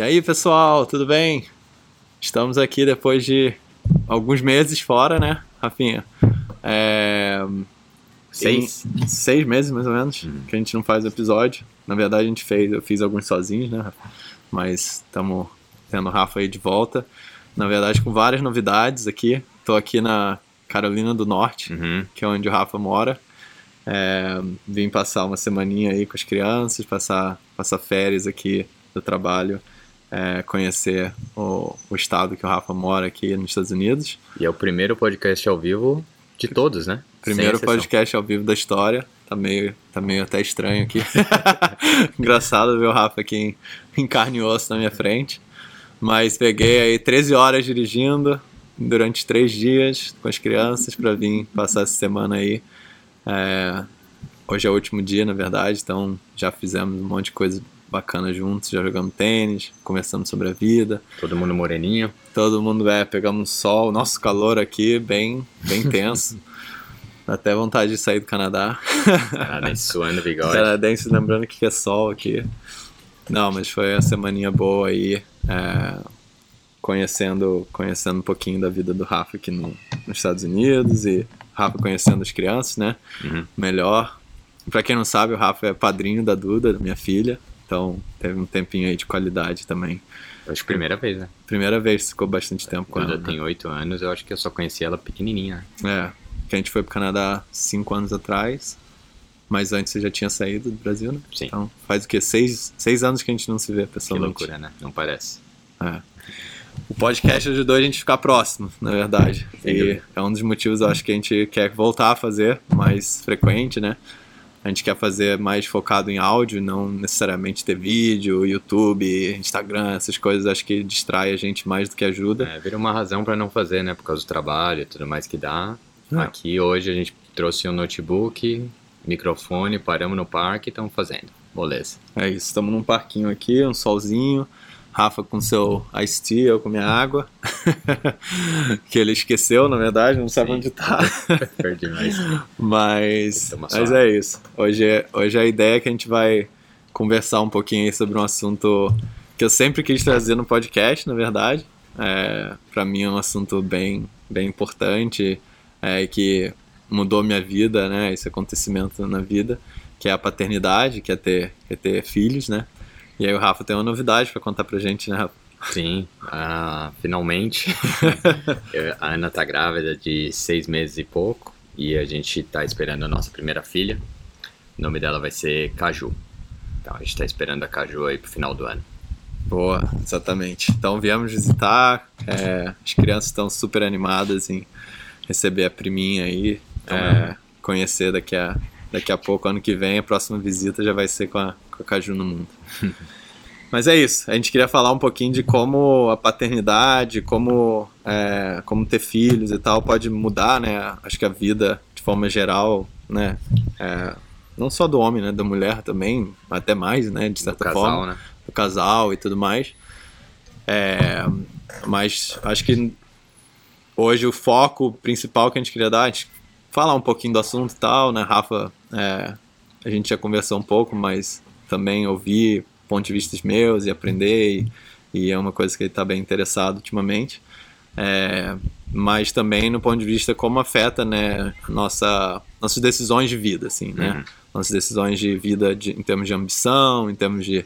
E aí, pessoal, tudo bem? Estamos aqui depois de alguns meses fora, né, Rafinha? É... Seis? Em seis meses, mais ou menos, Uhum. que a gente não faz episódio. Na verdade, a gente fez, eu fiz alguns sozinhos, né? Mas estamos tendo o Rafa aí de volta. Na verdade, com várias novidades aqui. Tô aqui na Carolina do Norte, Uhum. que é onde o Rafa mora. É, vim passar uma semaninha aí com as crianças, passar, passar férias aqui do trabalho, é, conhecer o, o estado que o Rafa mora aqui nos Estados Unidos. E é o primeiro podcast ao vivo de todos, né? Primeiro podcast ao vivo da história. Tá meio, tá meio até estranho aqui. Engraçado ver o Rafa aqui em, em carne e osso na minha frente. Mas peguei aí 13 horas dirigindo durante três dias com as crianças para vir passar essa semana aí. É, hoje é o último dia, na verdade, então já fizemos um monte de coisa bacana juntos, já jogamos tênis, conversamos sobre a vida. Todo mundo moreninho. Todo mundo é, pegamos sol, nosso calor aqui bem, bem tenso. Dá até vontade de sair do Canadá. Canadense suando bigode. Canadense lembrando que é sol aqui. Não, mas foi uma semaninha boa aí, é, conhecendo, conhecendo um pouquinho da vida do Rafa aqui no- nos Estados Unidos e Rafa conhecendo as crianças, né? Uhum. Melhor. Pra quem não sabe, o Rafa é padrinho da Duda, minha filha. Então teve um tempinho aí de qualidade também. Acho que primeira vez, né? Primeira vez, ficou bastante tempo com Quando ela. eu né? tenho oito anos, eu acho que eu só conheci ela pequenininha. É, que a gente foi pro Canadá cinco anos atrás, mas antes você já tinha saído do Brasil, né? Sim. Então faz o quê? Seis, seis anos que a gente não se vê Que pessoalmente. loucura, né? Não parece. É. O podcast ajudou a gente a ficar próximo, na verdade. E é um dos motivos, eu acho, que a gente quer voltar a fazer mais frequente, né? A gente quer fazer mais focado em áudio, não necessariamente ter vídeo, YouTube, Instagram, essas coisas. Acho que distrai a gente mais do que ajuda. É, vira uma razão pra não fazer, né? Por causa do trabalho e tudo mais que dá. É. Aqui hoje a gente trouxe um notebook, microfone, paramos no parque e estamos fazendo. Beleza. É isso, estamos num parquinho aqui, um solzinho. Rafa com seu iced tea, eu com minha água. que ele esqueceu, na verdade, não sabe Sim. onde tá. Perdi mais. Mas, mas é isso. Hoje, é- hoje a ideia é que a gente vai conversar um pouquinho sobre um assunto que eu sempre quis trazer no podcast, na verdade. É, para mim é um assunto bem, bem importante é, que mudou minha vida, né? Esse acontecimento na vida, que é a paternidade, que é ter, que é ter filhos, né? E aí o Rafa tem uma novidade para contar pra gente, né, Rafa? Sim, ah, finalmente. A Ana tá grávida de seis meses e pouco e a gente tá esperando a nossa primeira filha. O nome dela vai ser Caju. Então a gente tá esperando a Caju aí pro final do ano. Boa, exatamente. Então viemos visitar, é, as crianças estão super animadas em receber a priminha aí, Então, é, conhecer daqui a, daqui a pouco, ano que vem, a próxima visita já vai ser com a, com a Caju no mundo. Mas é isso, a gente queria falar um pouquinho de como a paternidade, como, é, como ter filhos e tal pode mudar, né? Acho que a vida, de forma geral, né? É, não só do homem, né? Da mulher também, até mais, né? De Do certa casal, forma né? do casal e tudo mais. É, mas acho que hoje o foco principal que a gente queria dar, a gente falar um pouquinho do assunto e tal, né, Rafa? é, a gente já conversou um pouco, mas também ouvir pontos de vista meus e aprender, e, e é uma coisa que ele está bem interessado ultimamente. É, mas também no ponto de vista como afeta né, nossa, nossas decisões de vida, assim, né? Uhum. Nossas decisões de vida de- em termos de ambição, em termos de,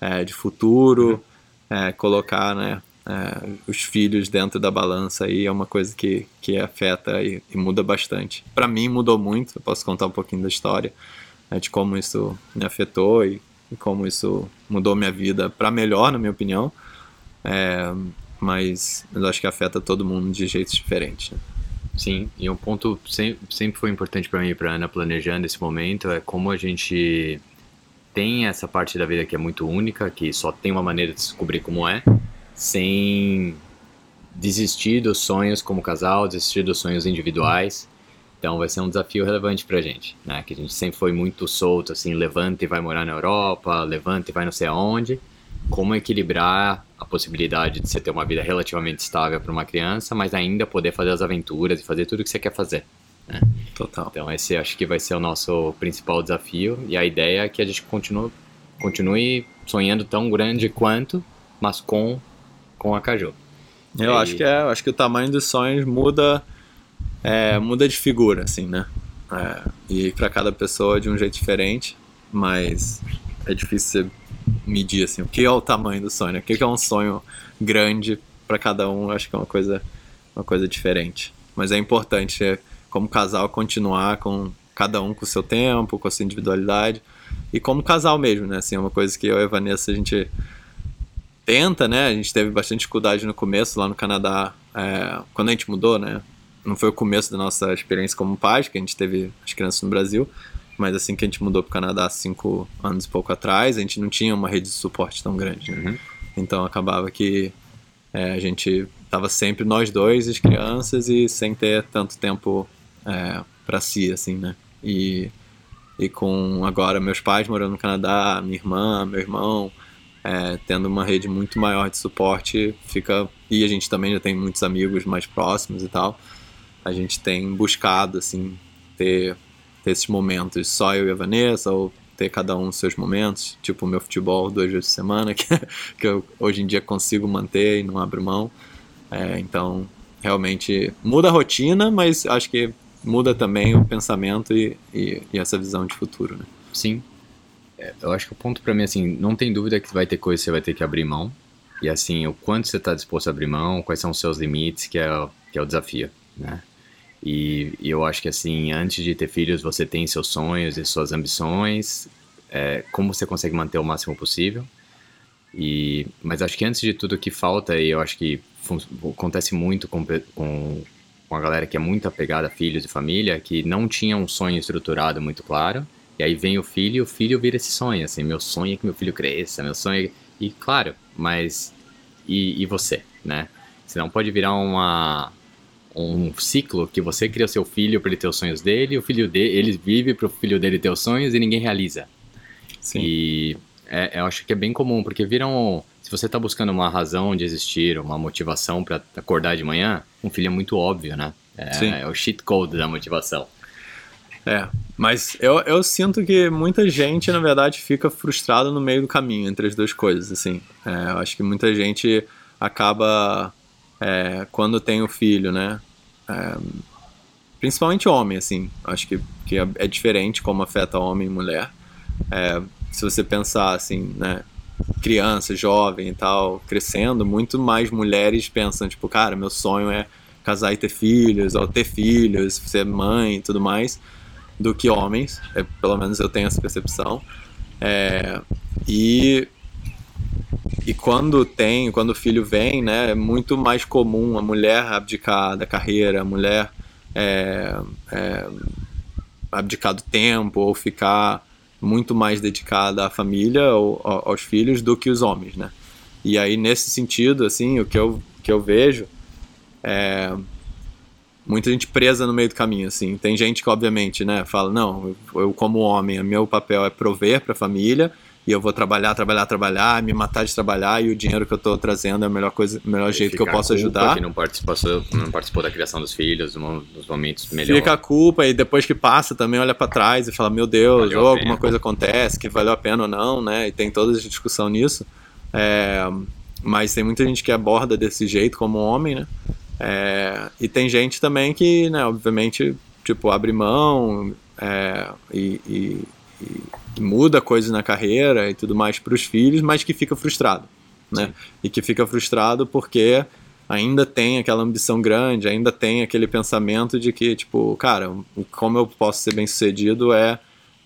é, de futuro, é, colocar né, é, os filhos dentro da balança aí é uma coisa que, que afeta e, e muda bastante. Para mim mudou muito, eu posso contar um pouquinho da história né, de como isso me afetou e, e como isso mudou minha vida para melhor, na minha opinião. É, mas eu acho que afeta todo mundo de jeitos diferentes. né? Sim, e um ponto sem- sempre foi importante para mim e para Ana planejando esse momento é como a gente tem essa parte da vida que é muito única, que só tem uma maneira de descobrir como é, sem desistir dos sonhos como casal, desistir dos sonhos individuais. Então vai ser um desafio relevante pra gente, né? Que a gente sempre foi muito solto, assim, levanta e vai morar na Europa, levanta e vai não sei aonde. Como equilibrar a possibilidade de você ter uma vida relativamente estável para uma criança, mas ainda poder fazer as aventuras e fazer tudo o que você quer fazer. Total. Então esse acho que vai ser o nosso principal desafio e a ideia é que a gente continue, continue sonhando tão grande quanto, mas com, com a Caju. Eu E- acho que é, acho que o tamanho dos sonhos muda, é, muda de figura, assim, né? É, e para cada pessoa de um jeito diferente, mas é difícil você medir assim, o que é o tamanho do sonho, né? o que é um sonho grande para cada um, eu acho que é uma coisa, uma coisa diferente. Mas é importante, é, como casal, continuar com cada um com o seu tempo, com a sua individualidade e como casal mesmo, né? Assim, é uma coisa que eu e a Vanessa a gente tenta, né? A gente teve bastante dificuldade no começo lá no Canadá, é, quando a gente mudou, né? Não foi o começo da nossa experiência como pais, que a gente teve as crianças no Brasil, mas assim que a gente mudou para o Canadá cinco anos e pouco atrás, a gente não tinha uma rede de suporte tão grande, né? Uhum. Então acabava que é, a gente tava sempre nós dois, as crianças, e sem ter tanto tempo é, para si, assim, né? E, e com agora meus pais morando no Canadá, minha irmã, meu irmão, é, tendo uma rede muito maior de suporte, fica. E a gente também já tem muitos amigos mais próximos e tal. A gente tem buscado, assim, ter, ter esses momentos, só eu e a Vanessa, ou ter cada um os seus momentos, tipo o meu futebol duas vezes por semana, que, que eu hoje em dia consigo manter e não abro mão. É, então, realmente muda a rotina, mas acho que muda também o pensamento e, e, e essa visão de futuro, né? Sim. É, eu acho que o ponto pra mim, assim, não tem dúvida que vai ter coisa que você vai ter que abrir mão. E assim, o quanto você tá disposto a abrir mão, quais são os seus limites, que é, que é o desafio, né? E, e eu acho que assim, antes de ter filhos, você tem seus sonhos e suas ambições, é, como você consegue manter o máximo possível. E, mas acho que antes de tudo o que falta, e eu acho que acontece muito com, com, com a galera que é muito apegada a filhos e família, que não tinha um sonho estruturado muito claro, e aí vem o filho e o filho vira esse sonho, assim, meu sonho é que meu filho cresça, meu sonho é... E claro, mas... E, e você, né? Você não pode virar uma, um ciclo que você cria o seu filho para ele ter os sonhos dele, e o filho dele, ele vive para o filho dele ter os sonhos e ninguém realiza. Sim. E é, eu acho que é bem comum, porque viram. Se você tá buscando uma razão de existir, uma motivação para acordar de manhã, um filho é muito óbvio, né? É, Sim. é o cheat code da motivação. É, mas eu, eu sinto que muita gente, na verdade, fica frustrada no meio do caminho entre as duas coisas, assim. É, eu acho que muita gente acaba, é, quando tem o filho, né? É, principalmente homem, assim. Acho que, que é, é diferente como afeta homem e mulher. É, se você pensar, assim, né? Criança, jovem e tal, crescendo, muito mais mulheres pensam, tipo, cara, meu sonho é casar e ter filhos, ou ter filhos, ser mãe e tudo mais do que homens, é, pelo menos eu tenho essa percepção. É, e e quando tem, quando o filho vem, né, é muito mais comum a mulher abdicar da carreira, a mulher é, é, abdicar do tempo ou ficar muito mais dedicada à família ou ao- aos filhos do que os homens, né? E aí nesse sentido, assim, o que eu que eu vejo é muita gente presa no meio do caminho, assim. Tem gente que, obviamente, né, fala, não, eu, eu como homem, o meu papel é prover para a família e eu vou trabalhar, trabalhar, trabalhar, me matar de trabalhar e o dinheiro que eu tô trazendo é a melhor coisa, o melhor jeito que eu posso ajudar. Que não participou, não participou da criação dos filhos, no- nos momentos melhores. Fica a culpa e depois que passa também olha para trás e fala, meu Deus, ou alguma coisa acontece que valeu a pena ou não, né? E tem toda essa discussão nisso. É, mas tem muita gente que aborda desse jeito como homem, né? É, e tem gente também que, né, obviamente, tipo, abre mão é, e, e- e- muda coisas na carreira e tudo mais para os filhos, mas que fica frustrado, né? Sim. E que fica frustrado porque ainda tem aquela ambição grande, ainda tem aquele pensamento de que, tipo, cara, como eu posso ser bem sucedido é,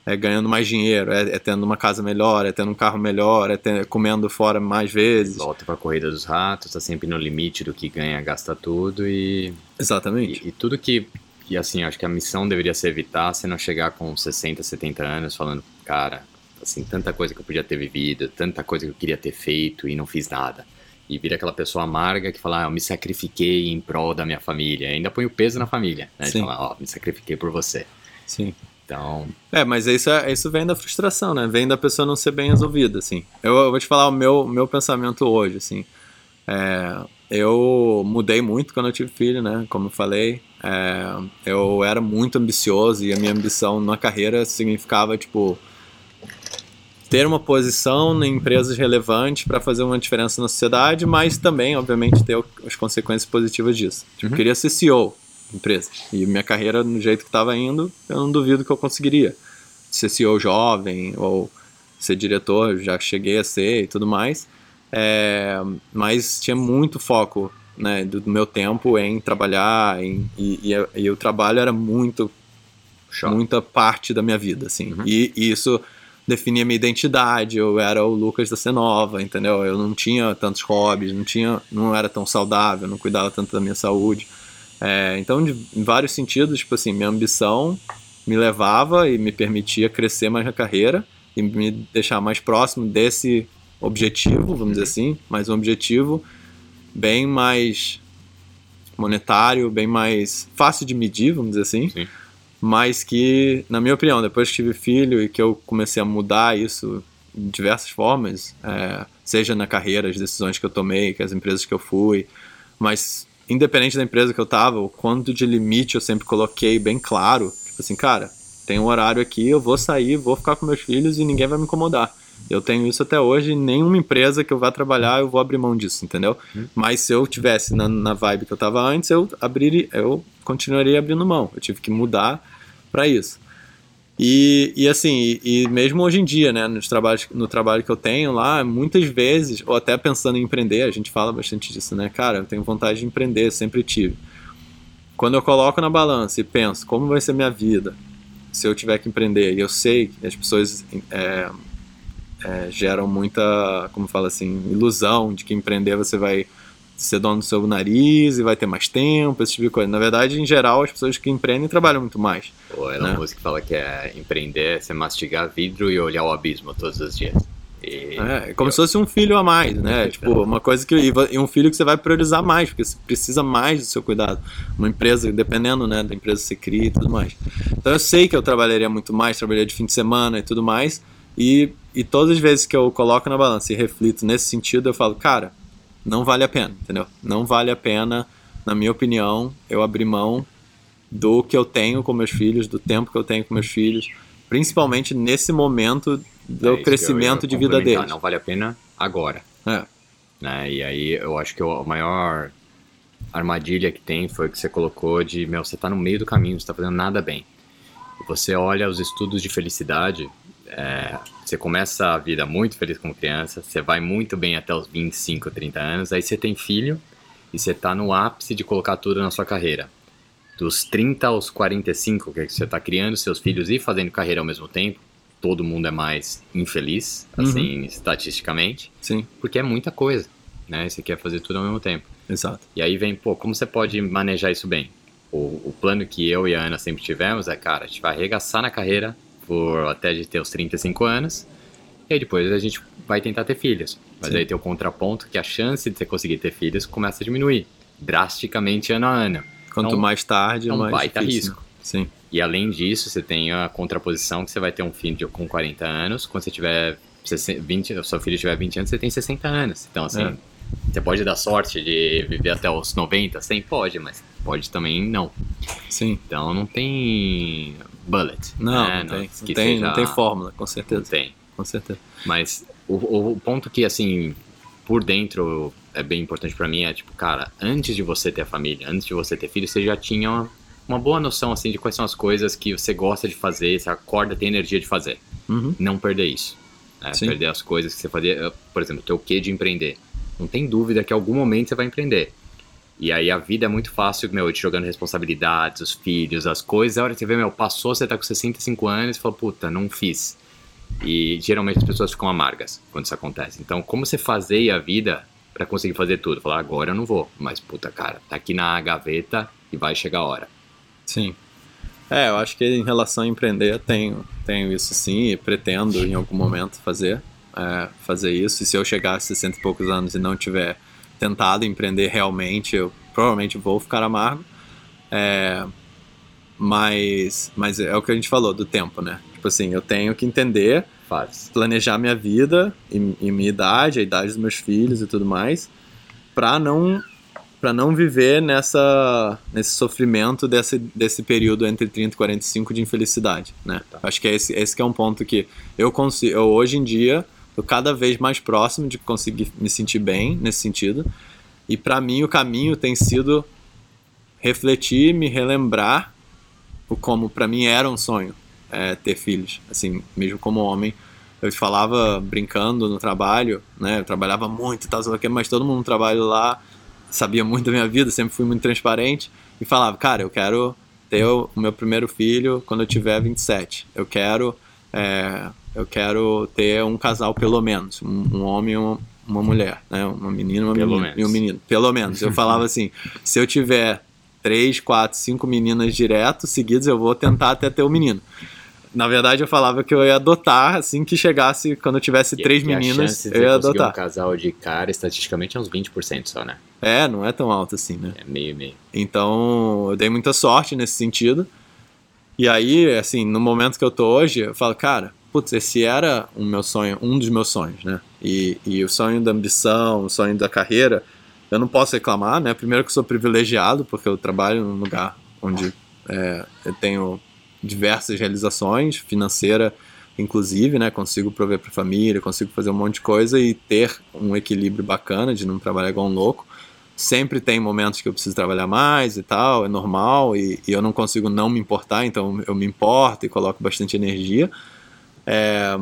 é ganhando mais dinheiro, é, é tendo uma casa melhor, é tendo um carro melhor, é ter- comendo fora mais vezes. Volta pra corrida dos ratos, tá sempre no limite do que ganha, gasta tudo e Exatamente. E, e tudo que, que, assim, acho que a missão deveria ser evitar você não chegar com 60, 70 anos falando, cara, assim, tanta coisa que eu podia ter vivido, tanta coisa que eu queria ter feito e não fiz nada. E vira aquela pessoa amarga que fala, ah, eu me sacrifiquei em prol da minha família. E ainda põe o peso na família, né? De Sim. falar, ó, me sacrifiquei por você. Sim. Então, É, mas isso, é- isso vem da frustração, né? Vem da pessoa não ser bem resolvida, assim. Eu, eu vou te falar o meu, meu pensamento hoje, assim. É, eu mudei muito quando eu tive filho, né? Como eu falei. É, eu era muito ambicioso e a minha ambição na carreira significava, tipo... ter uma posição em empresas relevantes para fazer uma diferença na sociedade, mas também, obviamente, ter as consequências positivas disso. Tipo, Uhum. eu queria ser CEO empresa. E minha carreira, no jeito que estava indo, eu não duvido que eu conseguiria. Ser CEO jovem ou ser diretor, já cheguei a ser e tudo mais. É, mas tinha muito foco né, do, meu tempo em trabalhar em- e, e- e o trabalho era muito Choque. muita parte da minha vida, assim. Uhum. E, e isso definia minha identidade. Eu era o Lucas da Cenova, entendeu? Eu não tinha tantos hobbies, não tinha, não era tão saudável, não cuidava tanto da minha saúde. É, então, de, em vários sentidos, tipo assim, minha ambição me levava e me permitia crescer mais na carreira e me deixar mais próximo desse objetivo, vamos dizer assim, mas um objetivo bem mais monetário, bem mais fácil de medir, vamos dizer assim Sim. mas que, na minha opinião, depois que tive filho e que eu comecei a mudar isso de diversas formas, é, seja na carreira, as decisões que eu tomei, que as empresas que eu fui, mas independente da empresa que eu tava, o quanto de limite eu sempre coloquei bem claro, tipo assim, cara, tem um horário aqui, eu vou sair, vou ficar com meus filhos e ninguém vai me incomodar. Eu tenho isso até hoje, nenhuma empresa que eu vá trabalhar eu vou abrir mão disso, entendeu? Mas se eu tivesse na, na vibe que eu tava antes, eu abriria, eu continuaria abrindo mão. Eu tive que mudar para isso. E, e assim, e, e mesmo hoje em dia, né, nos trabalhos, no trabalho que eu tenho lá, muitas vezes, ou até pensando em empreender, a gente fala bastante disso, né? Cara, eu tenho vontade de empreender, sempre tive. Quando eu coloco na balança e penso como vai ser minha vida se eu tiver que empreender, e eu sei que as pessoas é, é, geram muita, como fala assim, ilusão de que empreender você vai ser dono do seu nariz e vai ter mais tempo, esse tipo de coisa. Na verdade, em geral, as pessoas que empreendem trabalham muito mais. Ou ela Né? música que fala que é empreender, é você mastigar vidro e olhar o abismo todos os dias. E É, é como se fosse um filho a mais, né? Tipo, uma coisa que. E e um filho que você vai priorizar mais, porque você precisa mais do seu cuidado. Uma empresa, dependendo, né, da empresa que você cria e tudo mais. Então eu sei que eu trabalharia muito mais, trabalharia de fim de semana e tudo mais. E, e todas as vezes que eu coloco na balança e reflito nesse sentido, eu falo, cara, não vale a pena, entendeu? Não vale a pena, na minha opinião, eu abrir mão do que eu tenho com meus filhos, do tempo que eu tenho com meus filhos, principalmente nesse momento é do ia crescimento de vida deles. Não vale a pena agora. É. né? E aí eu acho que a maior armadilha que tem foi que você colocou de, meu, você tá no meio do caminho, você tá fazendo nada bem. Você olha os estudos de felicidade, é, você começa a vida muito feliz como criança, você vai muito bem até os 25, 30 anos, aí você tem filho e você tá no ápice de colocar tudo na sua carreira. Dos 30 aos 45, que é que você tá criando seus filhos e fazendo carreira ao mesmo tempo, todo mundo é mais infeliz, assim, estatisticamente, Sim, porque é muita coisa, né? Você quer fazer tudo ao mesmo tempo. exato. E aí vem, pô, como você pode manejar isso bem? O, o plano que eu e a Ana sempre tivemos é, cara, a gente vai arregaçar na carreira por até de ter os 35 anos, e aí depois a gente vai tentar ter filhos. Mas Sim. aí tem o contraponto que a chance de você conseguir ter filhos começa a diminuir drasticamente ano a ano. Quanto Então, mais tarde, um mais baita difícil. risco. Sim, E além disso, você tem a contraposição que você vai ter um filho com 40 anos, quando você tiver 60 20, o seu filho tiver 20 anos, você tem 60 anos. Então, assim, É. você pode dar sorte de viver até os 90, 100? Pode, mas pode também não. sim. Então, não tem bullet. Não, né? não, tem, não, tem, seja- não tem fórmula, com Não certeza. tem. Com certeza. Mas o, o ponto que, assim, por dentro é bem importante pra mim é, tipo, cara, antes de você ter a família, antes de você ter filho, você já tinha uma, uma boa noção, assim, de quais são as coisas que você gosta de fazer, você acorda, tem energia de fazer. Uhum. Não perder isso. né? Perder as coisas que você fazia, por exemplo, o teu quê de empreender. Não tem dúvida que em algum momento você vai empreender. E aí a vida é muito fácil, meu, te jogando responsabilidades, os filhos, as coisas. A hora que você vê, meu, passou, você tá com 65 anos e fala, puta, não fiz. E geralmente as pessoas ficam amargas quando isso acontece. Então, como você fazer a vida pra conseguir fazer tudo? Falar, agora eu não vou. Mas, puta, cara, tá aqui na gaveta e vai chegar a hora. Sim. É, eu acho que em relação a empreender, tenho, tenho isso sim, e pretendo em algum momento fazer, é, fazer isso. E se eu chegar a 60 e poucos anos e não tiver tentado empreender realmente, eu provavelmente vou ficar amargo. É, mas, mas é o que a gente falou do tempo, né? Tipo assim, eu tenho que entender Faz. planejar minha vida e, e minha idade, a idade dos meus filhos e tudo mais, pra não para não viver nessa nesse sofrimento desse, desse período entre 30 e 45 de infelicidade, né? Tá. Acho que é esse, esse que é um ponto que eu consigo, eu hoje em dia tô cada vez mais próximo de conseguir me sentir bem nesse sentido. E para mim o caminho tem sido refletir, me relembrar o como para mim era um sonho é, ter filhos, assim, mesmo como homem. Eu falava brincando no trabalho, né? Eu trabalhava muito tal, mas todo mundo no trabalho lá sabia muito da minha vida, sempre fui muito transparente e falava, cara, eu quero ter o meu primeiro filho quando eu tiver 27. Eu quero, é, eu quero ter um casal pelo menos, um, um homem e uma, uma, mulher, né? Uma menina uma pelo menina, e um menino. Pelo menos. Eu falava assim, se eu tiver três, quatro, cinco meninas direto, seguidas, eu vou tentar até ter o um menino. Na verdade, eu falava que eu ia adotar assim que chegasse, quando eu tivesse e, três meninas, eu ia adotar. um casal de cara, estatisticamente, é uns 20% só, né? É, não é tão alto assim, né? É meio, meio. Então, eu dei muita sorte nesse sentido. E aí, assim, no momento que eu tô hoje, eu falo, cara, putz, esse era o meu sonho, um dos meus sonhos, né? E, e o sonho da ambição, o sonho da carreira, eu não posso reclamar, né? Primeiro que eu sou privilegiado, porque eu trabalho num lugar onde é, eu tenho diversas realizações, financeira inclusive, né? Consigo prover para a família, consigo fazer um monte de coisa e ter um equilíbrio bacana de não trabalhar igual um louco. Sempre tem momentos que eu preciso trabalhar mais e tal, é normal, e, e eu não consigo não me importar, então eu me importo e coloco bastante energia. É,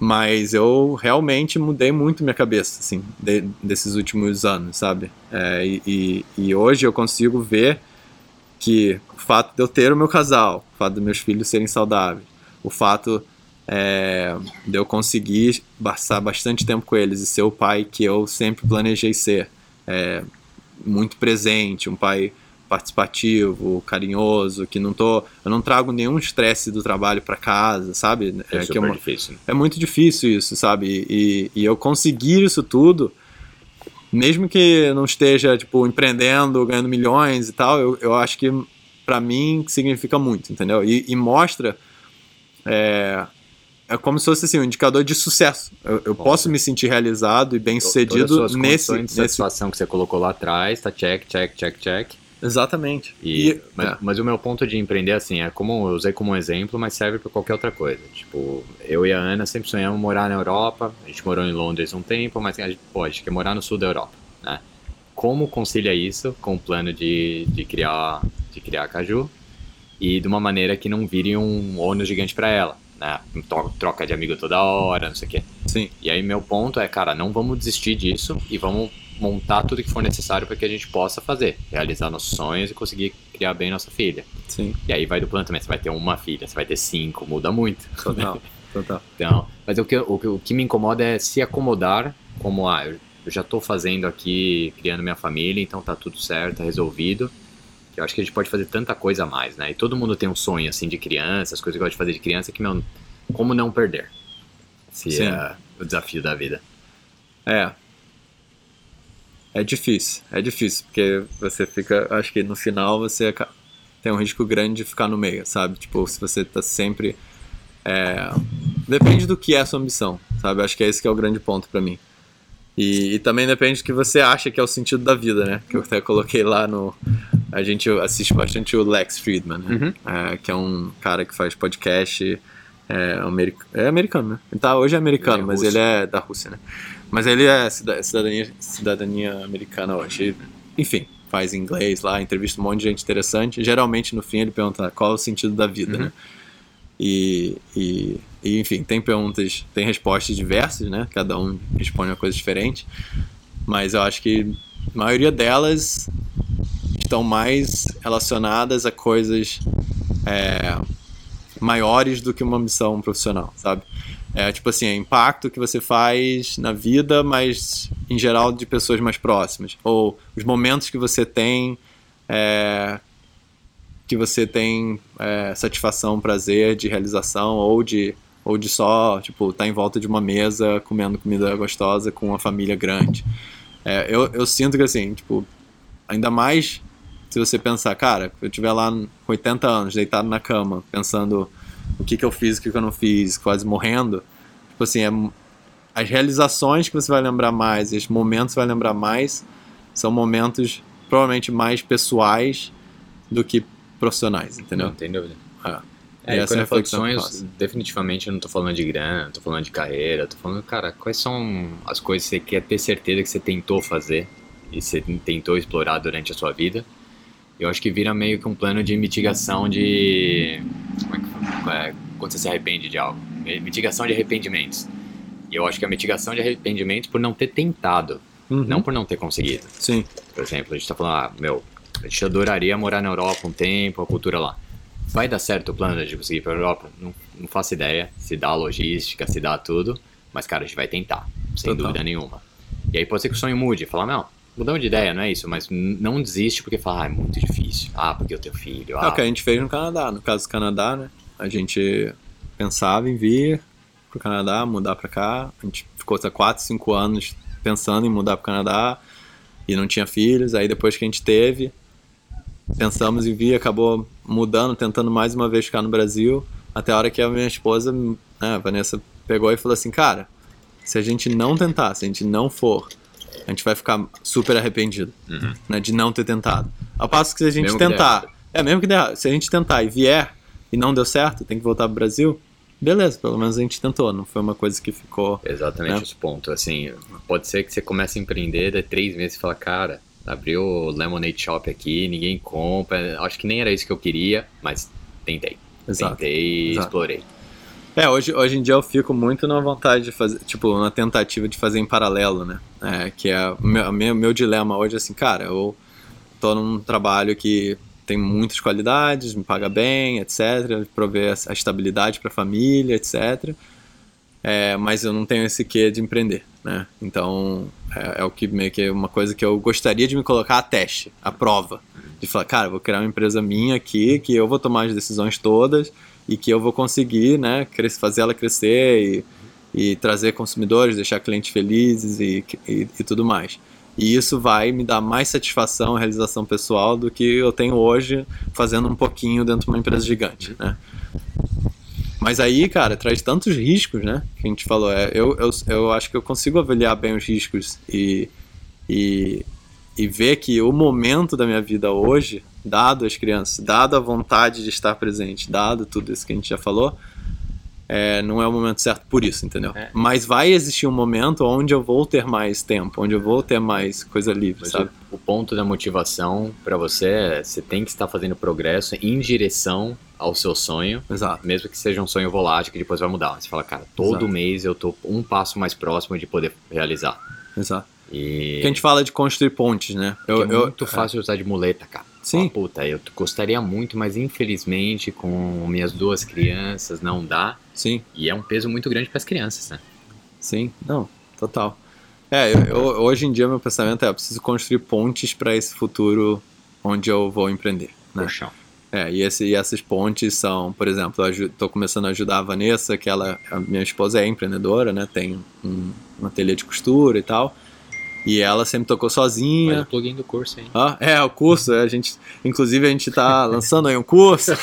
mas eu realmente mudei muito minha cabeça, assim, de, desses últimos anos, sabe? É, e, e, hoje eu consigo ver que o fato de eu ter o meu casal, o fato de meus filhos serem saudáveis, o fato é, de eu conseguir passar bastante tempo com eles e ser o pai que eu sempre planejei ser, é, muito presente, um pai participativo, carinhoso, que não tô, eu não trago nenhum estresse do trabalho para casa, sabe? É, é super é, difícil. É muito difícil isso, sabe? E, e eu conseguir isso tudo, mesmo que não esteja tipo empreendendo, ganhando milhões e tal, eu, eu acho que para mim significa muito, entendeu? E, e mostra é, é como se fosse assim, um indicador de sucesso. Eu, eu posso me sentir realizado e bem sucedido nesse. De satisfação nesse... que você colocou lá atrás, tá check, check, check, check. Exatamente. E, e mas, é. mas, o meu ponto de empreender, assim, é como eu usei como um exemplo, mas serve para qualquer outra coisa. Tipo, eu e a Ana sempre sonhamos morar na Europa. A gente morou em Londres um tempo, mas a gente, pô, a gente quer morar no sul da Europa, né? Como concilia isso com o plano de, de criar de criar a Caju e de uma maneira que não vire um ônus gigante para ela? né? Troca de amigo toda hora, não sei o quê. Sim. E aí meu ponto é, cara, não vamos desistir disso e vamos montar tudo que for necessário para que a gente possa fazer, realizar nossos sonhos e conseguir criar bem nossa filha. Sim. E aí vai do plano também, você vai ter uma filha, você vai ter cinco, muda muito. Total, total. Então, mas o que, o, o que me incomoda é se acomodar como, ah, eu já estou fazendo aqui, criando minha família, então tá tudo certo, tá resolvido. Eu acho que a gente pode fazer tanta coisa a mais, né? E todo mundo tem um sonho, assim, de criança, as coisas que gosta de fazer de criança, que, meu, como não perder? Esse Sim. é o desafio da vida. É. É difícil, é difícil, porque você fica, acho que no final você tem um risco grande de ficar no meio, sabe? Tipo, se você tá sempre... É, depende do que é a sua ambição, sabe? Acho que é esse que é o grande ponto para mim. E, e, também depende do que você acha que é o sentido da vida, né? Que eu até coloquei lá no, a gente assiste bastante o Lex Friedman, né? uhum. é, que é um cara que faz podcast. É, americ é americano, né? Ele tá, hoje é americano, ele é mas ele é da Rússia, né? Mas ele é cidadania, cidadania americana hoje. Enfim, faz inglês lá, entrevista um monte de gente interessante. Geralmente, no fim, ele pergunta qual é o sentido da vida, uhum. né? E, e, e, enfim, tem perguntas, tem respostas diversas, né? Cada um responde uma coisa diferente. Mas eu acho que a maioria delas estão mais relacionadas a coisas é, maiores do que uma missão profissional, sabe? É tipo assim, é impacto que você faz na vida, mas em geral de pessoas mais próximas. Ou os momentos que você tem, é, que você tem é, satisfação, prazer de realização, ou de, ou de só, tipo, estar tá em volta de uma mesa comendo comida gostosa com uma família grande. É, eu, eu sinto que assim, tipo, ainda mais se você pensar, cara, eu estiver lá com 80 anos, deitado na cama, pensando o que, que eu fiz, o que, que eu não fiz, quase morrendo, tipo assim, é, as realizações que você vai lembrar mais, os momentos que você vai lembrar mais, são momentos provavelmente mais pessoais do que profissionais, entendeu? Não, tem dúvida. É. É, E quando eu falo de sonhos, definitivamente eu não tô falando de grana, tô falando de carreira, tô falando, cara, quais são as coisas que você quer ter certeza que você tentou fazer e você tentou explorar durante a sua vida. Eu acho que vira meio que um plano de mitigação de. Como é que fala? É, quando você se arrepende de algo. Mitigação de arrependimentos. E eu acho que a mitigação de arrependimentos por não ter tentado, Uhum. não por não ter conseguido. Sim, Por exemplo, a gente tá falando, ah, meu, a gente adoraria morar na Europa um tempo, a cultura lá. Vai dar certo o plano de conseguir ir pra Europa? Não, não faço ideia. Se dá a logística, se dá tudo. Mas, cara, a gente vai tentar, sem Total. dúvida nenhuma. E aí pode ser que o sonho mude. Falar, não, mudamos de ideia, não é isso. Mas não desiste porque fala, ah, é muito difícil. Ah, porque eu tenho filho. é Ah, o que a gente fez no Canadá. No caso do Canadá, né? A gente pensava em vir pro Canadá, mudar pra cá. A gente ficou há 4, 5 anos pensando em mudar pro Canadá e não tinha filhos. Aí depois que a gente teve, pensamos em vir, acabou mudando, tentando mais uma vez ficar no Brasil. Até a hora que a minha esposa, né, a Vanessa, pegou e falou assim: Cara, se a gente não tentar, se a gente não for, a gente vai ficar super arrependido Uhum. né, de não ter tentado. Ao passo que se a gente Mesmo tentar, é mesmo que der, se a gente tentar e vier e não deu certo, tem que voltar pro Brasil, beleza, pelo menos a gente tentou, não foi uma coisa que ficou. Exatamente né? esse ponto. Assim, pode ser que você comece a empreender, daí três meses e fala, cara, abriu o Lemonade Shop aqui, ninguém compra. Acho que nem era isso que eu queria, mas tentei. Exato. Tentei e explorei. É, hoje, hoje em dia eu fico muito na vontade de fazer, tipo, na tentativa de fazer em paralelo, né? É, que é meu, meu, meu dilema hoje, assim, cara, eu tô num trabalho que tem muitas qualidades, me paga bem, etc, provê a estabilidade para a família, etc. É, mas eu não tenho esse quê de empreender, né? Então, é, é o que meio que é uma coisa que eu gostaria de me colocar a teste, a prova. De falar, cara, vou criar uma empresa minha aqui, que eu vou tomar as decisões todas e que eu vou conseguir, né, fazer ela crescer e, e trazer consumidores, deixar clientes felizes e, e, e tudo mais. E isso vai me dar mais satisfação, realização pessoal do que eu tenho hoje fazendo um pouquinho dentro de uma empresa gigante, né? Mas aí, cara, traz tantos riscos, né? Que a gente falou. É, eu, eu, eu acho que eu consigo avaliar bem os riscos e, e, e ver que o momento da minha vida hoje, dado as crianças, dado a vontade de estar presente, dado tudo isso que a gente já falou, é, não é o momento certo por isso, entendeu? É. Mas vai existir um momento onde eu vou ter mais tempo, onde eu vou ter mais coisa livre, Mas sabe? o, o ponto da motivação pra você é você tem que estar fazendo progresso em direção ao seu sonho, Exato. mesmo que seja um sonho volátil que depois vai mudar. Você fala, cara, todo Exato. mês eu tô um passo mais próximo de poder realizar. Exato. E Porque a gente fala de construir pontes, né? eu, Eu, eu, é muito fácil usar de muleta, cara. Sim. Fala, Puta, eu gostaria muito, mas infelizmente com minhas duas crianças não dá. Sim. E é um peso muito grande para as crianças, né? Sim, não, total. É, eu, eu- hoje em dia meu pensamento é, eu preciso construir pontes para esse futuro onde eu vou empreender, né? Poxa. É, e, esse, e essas pontes são, por exemplo, eu tô começando a ajudar a Vanessa, que ela, a minha esposa é empreendedora, né? Tem um, um ateliê de costura e tal. E ela sempre tocou sozinha. o plugin do curso, hein? Ah, é, o curso, a gente, inclusive a gente tá lançando aí um curso.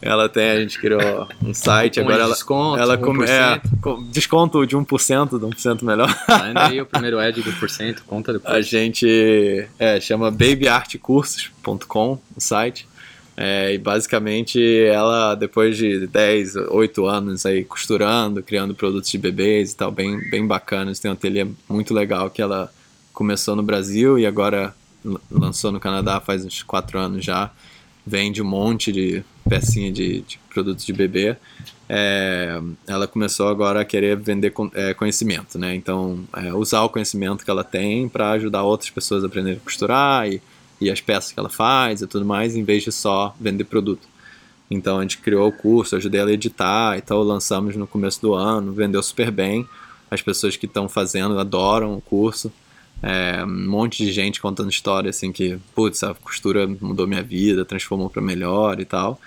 ela tem, a gente criou um site, Com agora ela, desconto, ela 1%. é, com- desconto de 1%, de 1% melhor. Manda aí o primeiro ad do porcento, conta do A curso. gente é, chama babyartcursos.com o site. É, e basicamente ela, depois de 10, 8 anos aí costurando, criando produtos de bebês e tal, bem, bem bacanas, tem um ateliê muito legal que ela começou no Brasil e agora lançou no Canadá faz uns 4 anos já. Vende um monte de pecinha de, de produtos de bebê. É, ela começou agora a querer vender é, conhecimento, né? Então, é, usar o conhecimento que ela tem para ajudar outras pessoas a aprenderem a costurar e, e as peças que ela faz e tudo mais, em vez de só vender produto. Então, a gente criou o curso, ajudei ela a editar e tal, lançamos no começo do ano, vendeu super bem. As pessoas que estão fazendo adoram o curso. É, um monte de gente contando história assim que, putz, a costura mudou minha vida, transformou para melhor e tal.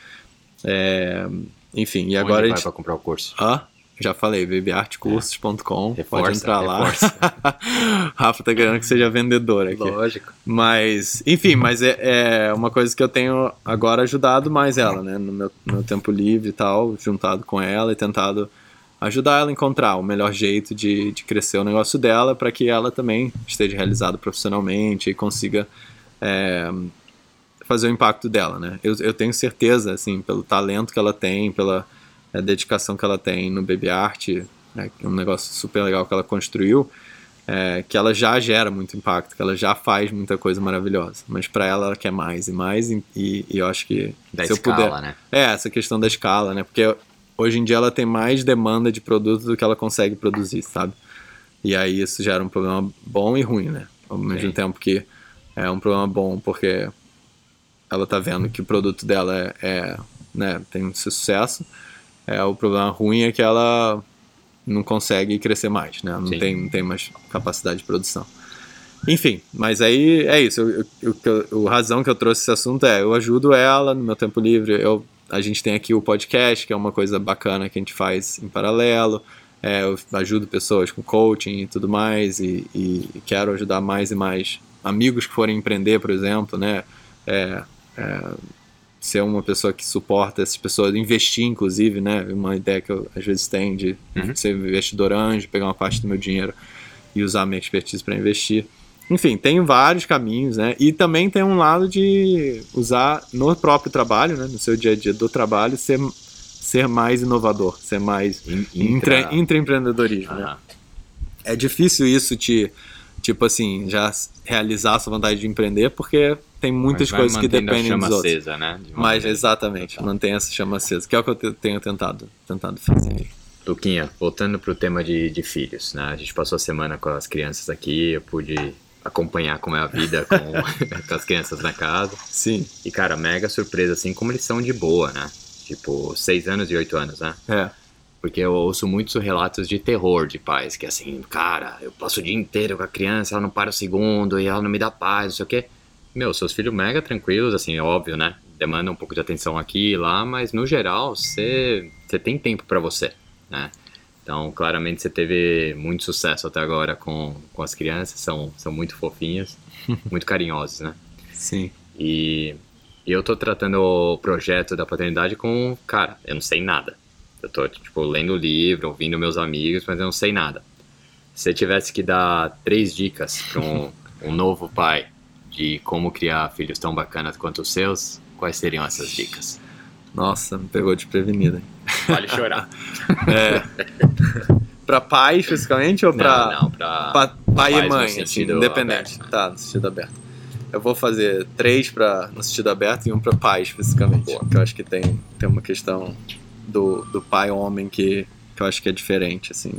É, enfim, e agora Onde a vai gente. pra comprar o curso? Ah, já falei, babyartcursos.com. Pode Reforça, entrar lá. Rafa tá querendo que seja vendedor aqui. Lógico. Mas, enfim, mas é, é uma coisa que eu tenho agora ajudado mais ela, né? No meu, meu tempo livre e tal, juntado com ela e tentado ajudar ela a encontrar o melhor jeito de, de crescer o negócio dela para que ela também esteja realizada profissionalmente e consiga é, fazer o impacto dela, né? Eu, eu tenho certeza, assim, pelo talento que ela tem, pela é, dedicação que ela tem no Baby Art, né, um negócio super legal que ela construiu, é, que ela já gera muito impacto, que ela já faz muita coisa maravilhosa. Mas para ela, ela quer mais e mais, e, e eu acho que da se escala, eu puder. né? É, essa questão da escala, né? Porque hoje em dia ela tem mais demanda de produto do que ela consegue produzir, sabe? E aí isso gera um problema bom e ruim, né? Ao mesmo Sim. tempo que é um problema bom porque ela tá vendo que o produto dela é, é, né, tem um sucesso. É, o problema ruim é que ela não consegue crescer mais, né? Não Sim. tem, não tem mais capacidade de produção. Enfim, mas aí é isso. Eu, eu, eu, eu- a razão que eu trouxe esse assunto é eu ajudo ela no meu tempo livre. Eu, a gente tem aqui o podcast, que é uma coisa bacana que a gente faz em paralelo. É, eu ajudo pessoas com coaching e tudo mais. E, e quero ajudar mais e mais amigos que forem empreender, por exemplo, né? É, é, ser uma pessoa que suporta essas pessoas, investir inclusive, né? Uma ideia que eu às vezes tenho de Uhum. ser investidor anjo, pegar uma parte do meu dinheiro e usar a minha expertise para investir. Enfim, tem vários caminhos, né? E também tem um lado de usar no próprio trabalho, né? No seu dia a dia do trabalho, ser, ser mais inovador, ser mais In- intra, intra- intraempreendedorismo, né? Aham. É difícil isso te, tipo assim, já realizar a sua vontade de empreender, porque tem muitas coisas que mantendo a dependem chama dos outros. acesa, né? Mas exatamente, mantém essa chama acesa, que é o que eu te- tenho tentado, tentado fazer. Luquinha, voltando pro tema de, de filhos, né? A gente passou a semana com as crianças aqui, eu pude acompanhar como é a vida com, com as crianças na casa. Sim, E, cara, mega surpresa, assim, como eles são de boa, né? Tipo, seis anos e oito anos, né? é. Porque eu ouço muitos relatos de terror de pais, que assim, cara, eu passo o dia inteiro com a criança, ela não para o segundo e ela não me dá paz, não sei o quê. Meu, seus filhos mega tranquilos, assim, é óbvio, né? Demanda um pouco de atenção aqui e lá, mas no geral, você tem tempo pra você, né? Então, claramente você teve muito sucesso até agora com, com as crianças, são, são muito fofinhas, muito carinhosos, né? Sim. E, e eu tô tratando o projeto da paternidade com, cara, eu não sei nada. Eu tô, tipo, lendo o livro, ouvindo meus amigos, mas eu não sei nada. Se eu tivesse que dar três dicas para um, um novo pai de como criar filhos tão bacanas quanto os seus, quais seriam essas dicas? Nossa, me pegou desprevenido. hein? Vale chorar. É. pra pai, especificamente, ou pra, Não, não, pra... pa- pai pais e no mãe, assim, independente? aberto, né? Tá, no sentido aberto. Eu vou fazer três pra, no sentido aberto e um pra pai, especificamente. Boa. Que eu acho que tem, tem uma questão do, do pai homem que, que eu acho que é diferente, assim.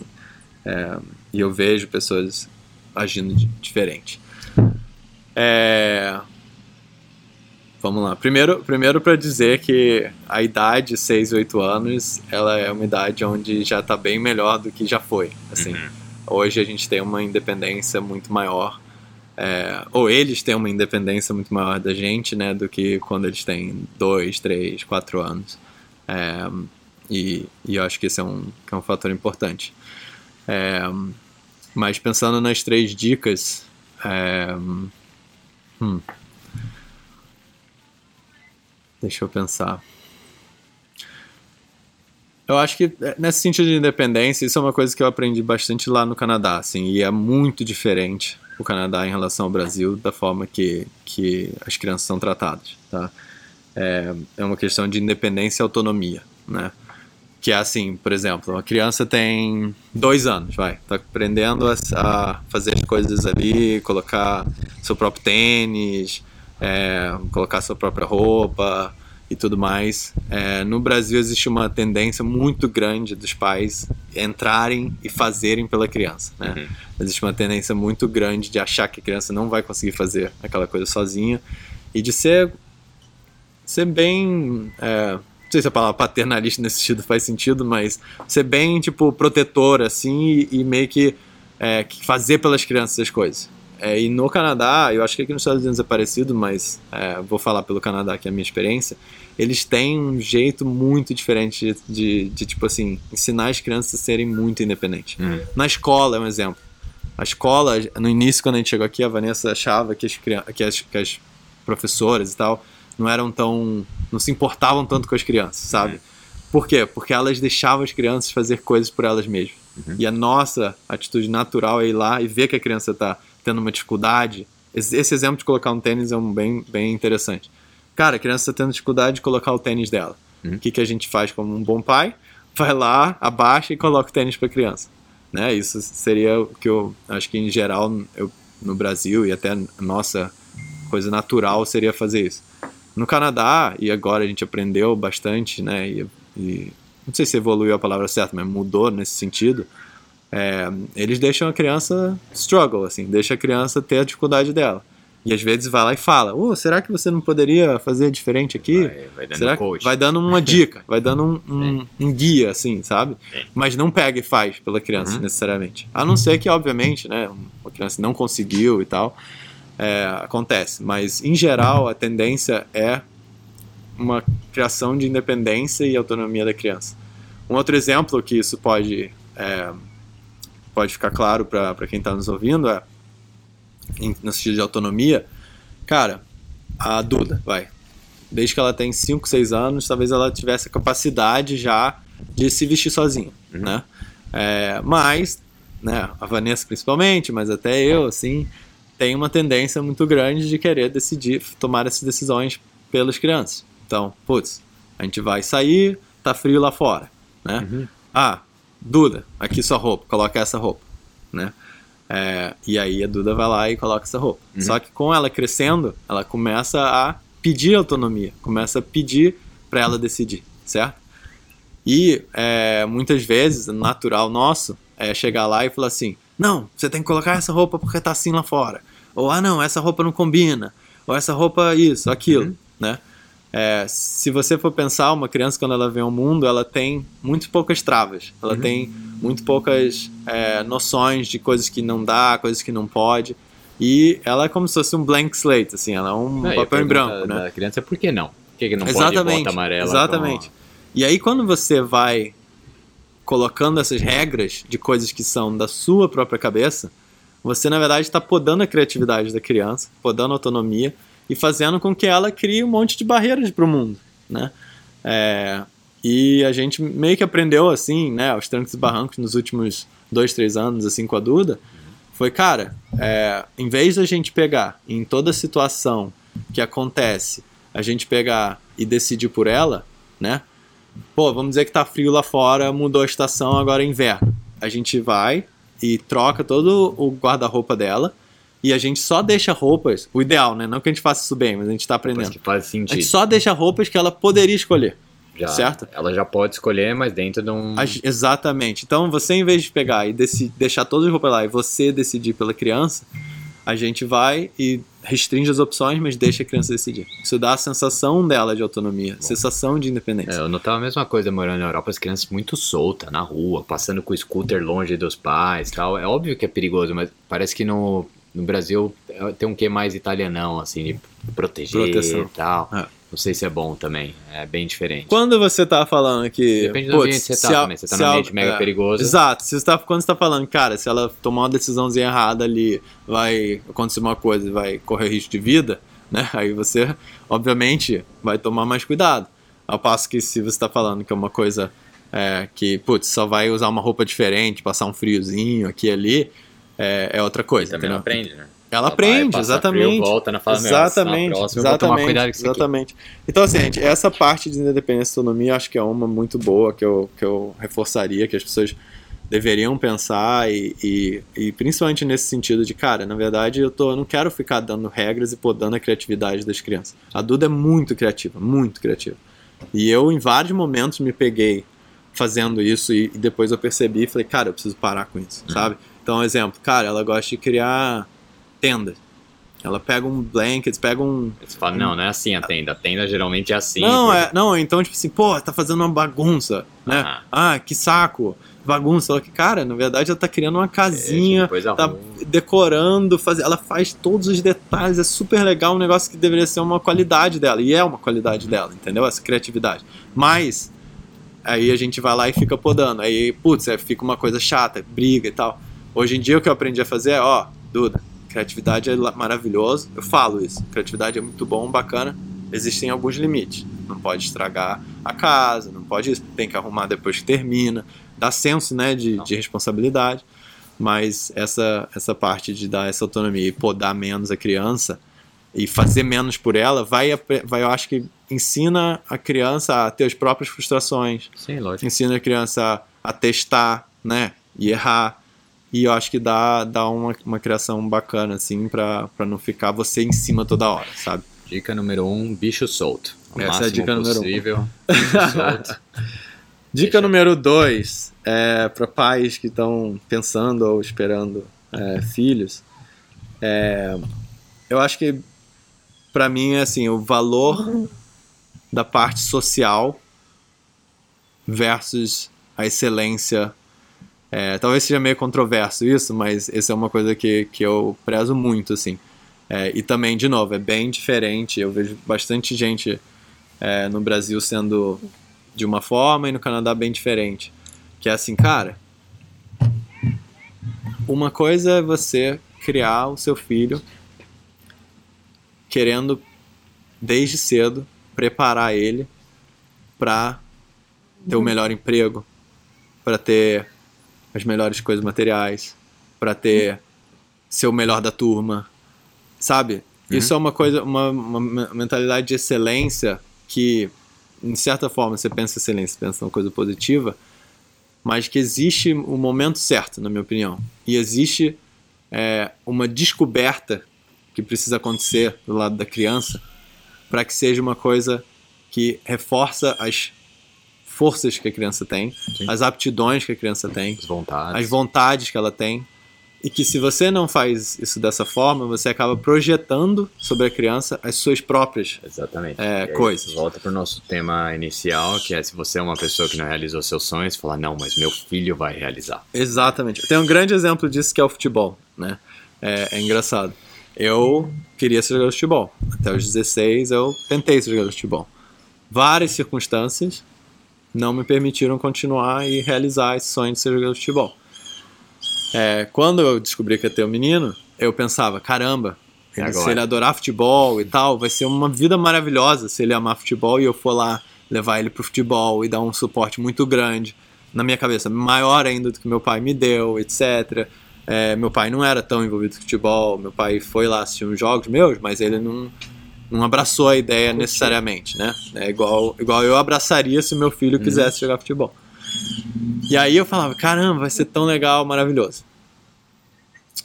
É, e eu vejo pessoas agindo de- diferente. É, Vamos lá. Primeiro, primeiro para dizer que a idade 6 e 8 anos, ela é uma idade onde já está bem melhor do que já foi. Assim, Uhum. hoje a gente tem uma independência muito maior, é, ou eles têm uma independência muito maior da gente, né, do que quando eles têm 2, 3, 4 anos. É, e, e eu acho que esse é um, é um fator importante. É, mas pensando nas três dicas, é, hum, Deixa eu pensar. Eu acho que é, nesse sentido de independência, isso é uma coisa que eu aprendi bastante lá no Canadá, assim, e é muito diferente o Canadá em relação ao Brasil da forma que, que as crianças são tratadas, tá? É, é uma questão de independência e autonomia, né? Que é assim, por exemplo, uma criança tem dois anos, vai, tá aprendendo a, a fazer as coisas ali, colocar seu próprio tênis, é, colocar sua própria roupa e tudo mais. É, no Brasil existe uma tendência muito grande dos pais entrarem e fazerem pela criança. Né? Uhum. Existe uma tendência muito grande de achar que a criança não vai conseguir fazer aquela coisa sozinha e de ser, ser bem. É, não sei se a palavra paternalista nesse sentido faz sentido, mas ser bem, tipo, protetor, assim, e, e meio que, é, que fazer pelas crianças as coisas. É, e no Canadá, eu acho que aqui nos Estados Unidos é parecido, mas é, vou falar pelo Canadá, que é a minha experiência, eles têm um jeito muito diferente de, de, de, tipo assim, ensinar as crianças a serem muito independentes. Uhum. Na escola é um exemplo. A escola, no início, quando a gente chegou aqui, a Vanessa achava que as, que as, que as professoras e tal não eram tão. não se importavam tanto com as crianças, sabe? Por quê? Porque elas deixavam as crianças fazer coisas por elas mesmas. Uhum. E a nossa atitude natural é ir lá e ver que a criança está tendo uma dificuldade. Esse, esse exemplo de colocar um tênis é um bem, bem interessante. Cara, a criança está tendo dificuldade de colocar o tênis dela. Uhum. O que, que a gente faz como um bom pai? Vai lá, abaixa e coloca o tênis para a criança. Né? Isso seria o que eu acho que em geral eu, no Brasil e até a nossa coisa natural seria fazer isso. No Canadá, e agora a gente aprendeu bastante, né? E, e não sei se evoluiu a palavra certa, mas mudou nesse sentido. É, eles deixam a criança struggle, assim, deixa a criança ter a dificuldade dela. E às vezes vai lá e fala: oh, será que você não poderia fazer diferente aqui? Vai, vai dando será coach. vai dando uma dica, vai dando um, um, um guia, assim, sabe? Sim. Mas não pega e faz pela criança Uhum. necessariamente. A não ser que, obviamente, né, uma criança não conseguiu e tal, é, acontece. Mas em geral a tendência é uma criação de independência e autonomia da criança. Um outro exemplo que isso pode é, pode ficar claro para quem está nos ouvindo é em- no sentido de autonomia, cara, a Duda, vai. Desde que ela tem 5, 6 anos, talvez ela tivesse a capacidade já de se vestir sozinha, Uhum. né? É, mas, né, a Vanessa principalmente, mas até eu, assim, tem uma tendência muito grande de querer decidir, tomar essas decisões pelas crianças. Então, putz, a gente vai sair, tá frio lá fora, né? Uhum. Ah, Duda, aqui sua roupa, coloca essa roupa, né? É, e aí a Duda vai lá e coloca essa roupa. Uhum. Só que com ela crescendo, ela começa a pedir autonomia, começa a pedir para ela decidir, certo? E é, muitas vezes, natural nosso é chegar lá e falar assim: não, você tem que colocar essa roupa porque tá assim lá fora. Ou, ah, não, essa roupa não combina. Ou essa roupa isso, aquilo, Uhum. né? É, se você for pensar, uma criança quando ela vem ao mundo, ela tem muito poucas travas. Ela Uhum. tem muito poucas é, noções de coisas que não dá, coisas que não pode. E ela é como se fosse um blank slate, assim, ela é um Não, papel em branco, né? Da criança é por que não? Por que, que não exatamente, pode bota amarela? exatamente. E aí quando você vai colocando essas regras de coisas que são da sua própria cabeça, você na verdade está podando a criatividade da criança, podando a autonomia e fazendo com que ela crie um monte de barreiras para o mundo, né? É, e a gente meio que aprendeu assim, né, aos trancos e barrancos nos últimos dois, três anos, assim, com a Duda, foi, cara, é, em vez da gente pegar em toda situação que acontece, a gente pegar e decidir por ela, né? Pô, vamos dizer que tá frio lá fora, mudou a estação, agora é inverno. A gente vai e troca todo o guarda-roupa dela e a gente só deixa roupas, o ideal, né? Não que a gente faça isso bem, mas a gente tá Mas aprendendo. que faz A sentido. gente só deixa roupas que ela poderia escolher. Já- certo? Ela já pode escolher, mas dentro de um. A- Exatamente. Então, você, em vez de pegar e deci- deixar todas as roupas lá e você decidir pela criança, a gente vai e restringe as opções, mas deixa a criança decidir. Isso dá a sensação dela de autonomia, sensação de É, independência. eu notava a mesma coisa morando na Europa, as crianças muito soltas na rua, passando com o scooter longe dos pais tal. É óbvio que é perigoso, mas parece que no, no Brasil é- tem um quê mais italianão, assim, de proteger Proteção. e tal. É. Não sei se é bom também, é bem diferente. Quando você tá falando que. Depende do ambiente que você tá a- também. Você tá num a- ambiente mega é, perigoso. Exato. Se você tá, quando você tá falando, cara, se ela tomar uma decisãozinha errada ali, vai acontecer uma coisa e vai correr risco de vida, né? Aí você, obviamente, vai tomar mais cuidado. Ao passo que se você tá falando que é uma coisa é, que, putz, só vai usar uma roupa diferente, passar um friozinho aqui e ali, é, é outra coisa. Também não aprende, né? Ela vai aprende, exatamente. frio, volta na fala, meu, exatamente, na próxima exatamente, exatamente. Então, assim, gente, essa parte de independência e autonomia acho que é uma muito boa que eu, que eu reforçaria, que as pessoas deveriam pensar e, e, e principalmente nesse sentido de, cara, na verdade eu, tô, eu não quero ficar dando regras e podando a criatividade das crianças. A Duda é muito criativa, muito criativa. E eu, em vários momentos, me peguei fazendo isso e, e depois eu percebi e falei, cara, eu preciso parar com isso, Uhum. sabe? Então, exemplo, cara, ela gosta de criar tendas. Ela pega um blanket, pega um. Você fala, não, não é assim a tenda. A tenda geralmente é assim. não, porque- é, não, então, tipo assim, pô, tá fazendo uma bagunça, né? Aham. Ah, que saco, bagunça. Ela que, cara, na verdade ela tá criando uma É, casinha, tipo, coisa tá ruim. decorando, faz, ela faz todos os detalhes, é super legal, um negócio que deveria ser uma qualidade dela, e é uma qualidade dela, entendeu? Essa criatividade. Mas, aí a gente vai lá e fica podando, aí, putz, aí fica uma coisa chata, briga e tal. Hoje em dia o que eu aprendi a fazer é, ó, Duda, criatividade é maravilhoso, eu falo isso, criatividade é muito bom, bacana, existem alguns limites. não pode estragar a casa, não pode tem que arrumar depois que termina, dá senso, né, de, de responsabilidade. Mas essa essa parte de dar essa autonomia e podar menos a criança e fazer menos por ela, vai, vai eu acho que ensina a criança a ter as próprias frustrações. Sim, lógico. Ensina a criança a, a testar, né, e errar. E eu acho que dá, dá uma, uma criação bacana, assim, pra, pra não ficar você em cima toda hora, sabe? Dica número um, bicho solto. O Essa é a dica número possível, um. Bicho solto. Dica número dois, é, para pais que estão pensando ou esperando é, filhos, é, eu acho que para mim é assim, o valor da parte social versus a excelência. É, talvez seja meio controverso isso, mas essa é uma coisa que, que eu prezo muito, assim. É, e também, de novo, é bem diferente. Eu vejo bastante gente é, no Brasil sendo de uma forma e no Canadá bem diferente. Que é assim, cara, uma coisa é você criar o seu filho querendo desde cedo preparar ele para ter o melhor emprego, para ter as melhores coisas materiais, para ter ser o melhor da turma, sabe? Uhum. Isso é uma coisa, uma, uma mentalidade de excelência que, em certa forma, você pensa excelência, pensa uma coisa positiva, mas que existe o um momento certo, na minha opinião, e existe é, uma descoberta que precisa acontecer do lado da criança para que seja uma coisa que reforça as forças que a criança tem, Sim. as aptidões que a criança tem, As vontades. as vontades que ela tem. E que se você não faz isso dessa forma, você acaba projetando sobre a criança as suas próprias. Exatamente. É, aí, coisas. Volta pro nosso tema inicial, que é se você é uma pessoa que não realizou seus sonhos, falar, não, mas meu filho vai realizar. Exatamente. Tem um grande exemplo disso que é o futebol, né? É, é engraçado. Eu queria ser jogador de futebol. Até os 16 eu tentei ser jogador de futebol. Várias circunstâncias não me permitiram continuar e realizar esse sonho de ser jogador de futebol. É, quando eu descobri que ia ter um menino, eu pensava, caramba, ele- se ele adorar futebol e tal, vai ser uma vida maravilhosa se ele amar futebol e eu for lá levar ele pro futebol e dar um suporte muito grande, na minha cabeça, maior ainda do que meu pai me deu, etc. É, meu pai não era tão envolvido com futebol, meu pai foi lá assistir uns jogos meus, mas ele não, não abraçou a ideia necessariamente, né? É igual, igual eu abraçaria se meu filho quisesse jogar futebol. E aí eu falava, caramba, vai ser tão legal, maravilhoso.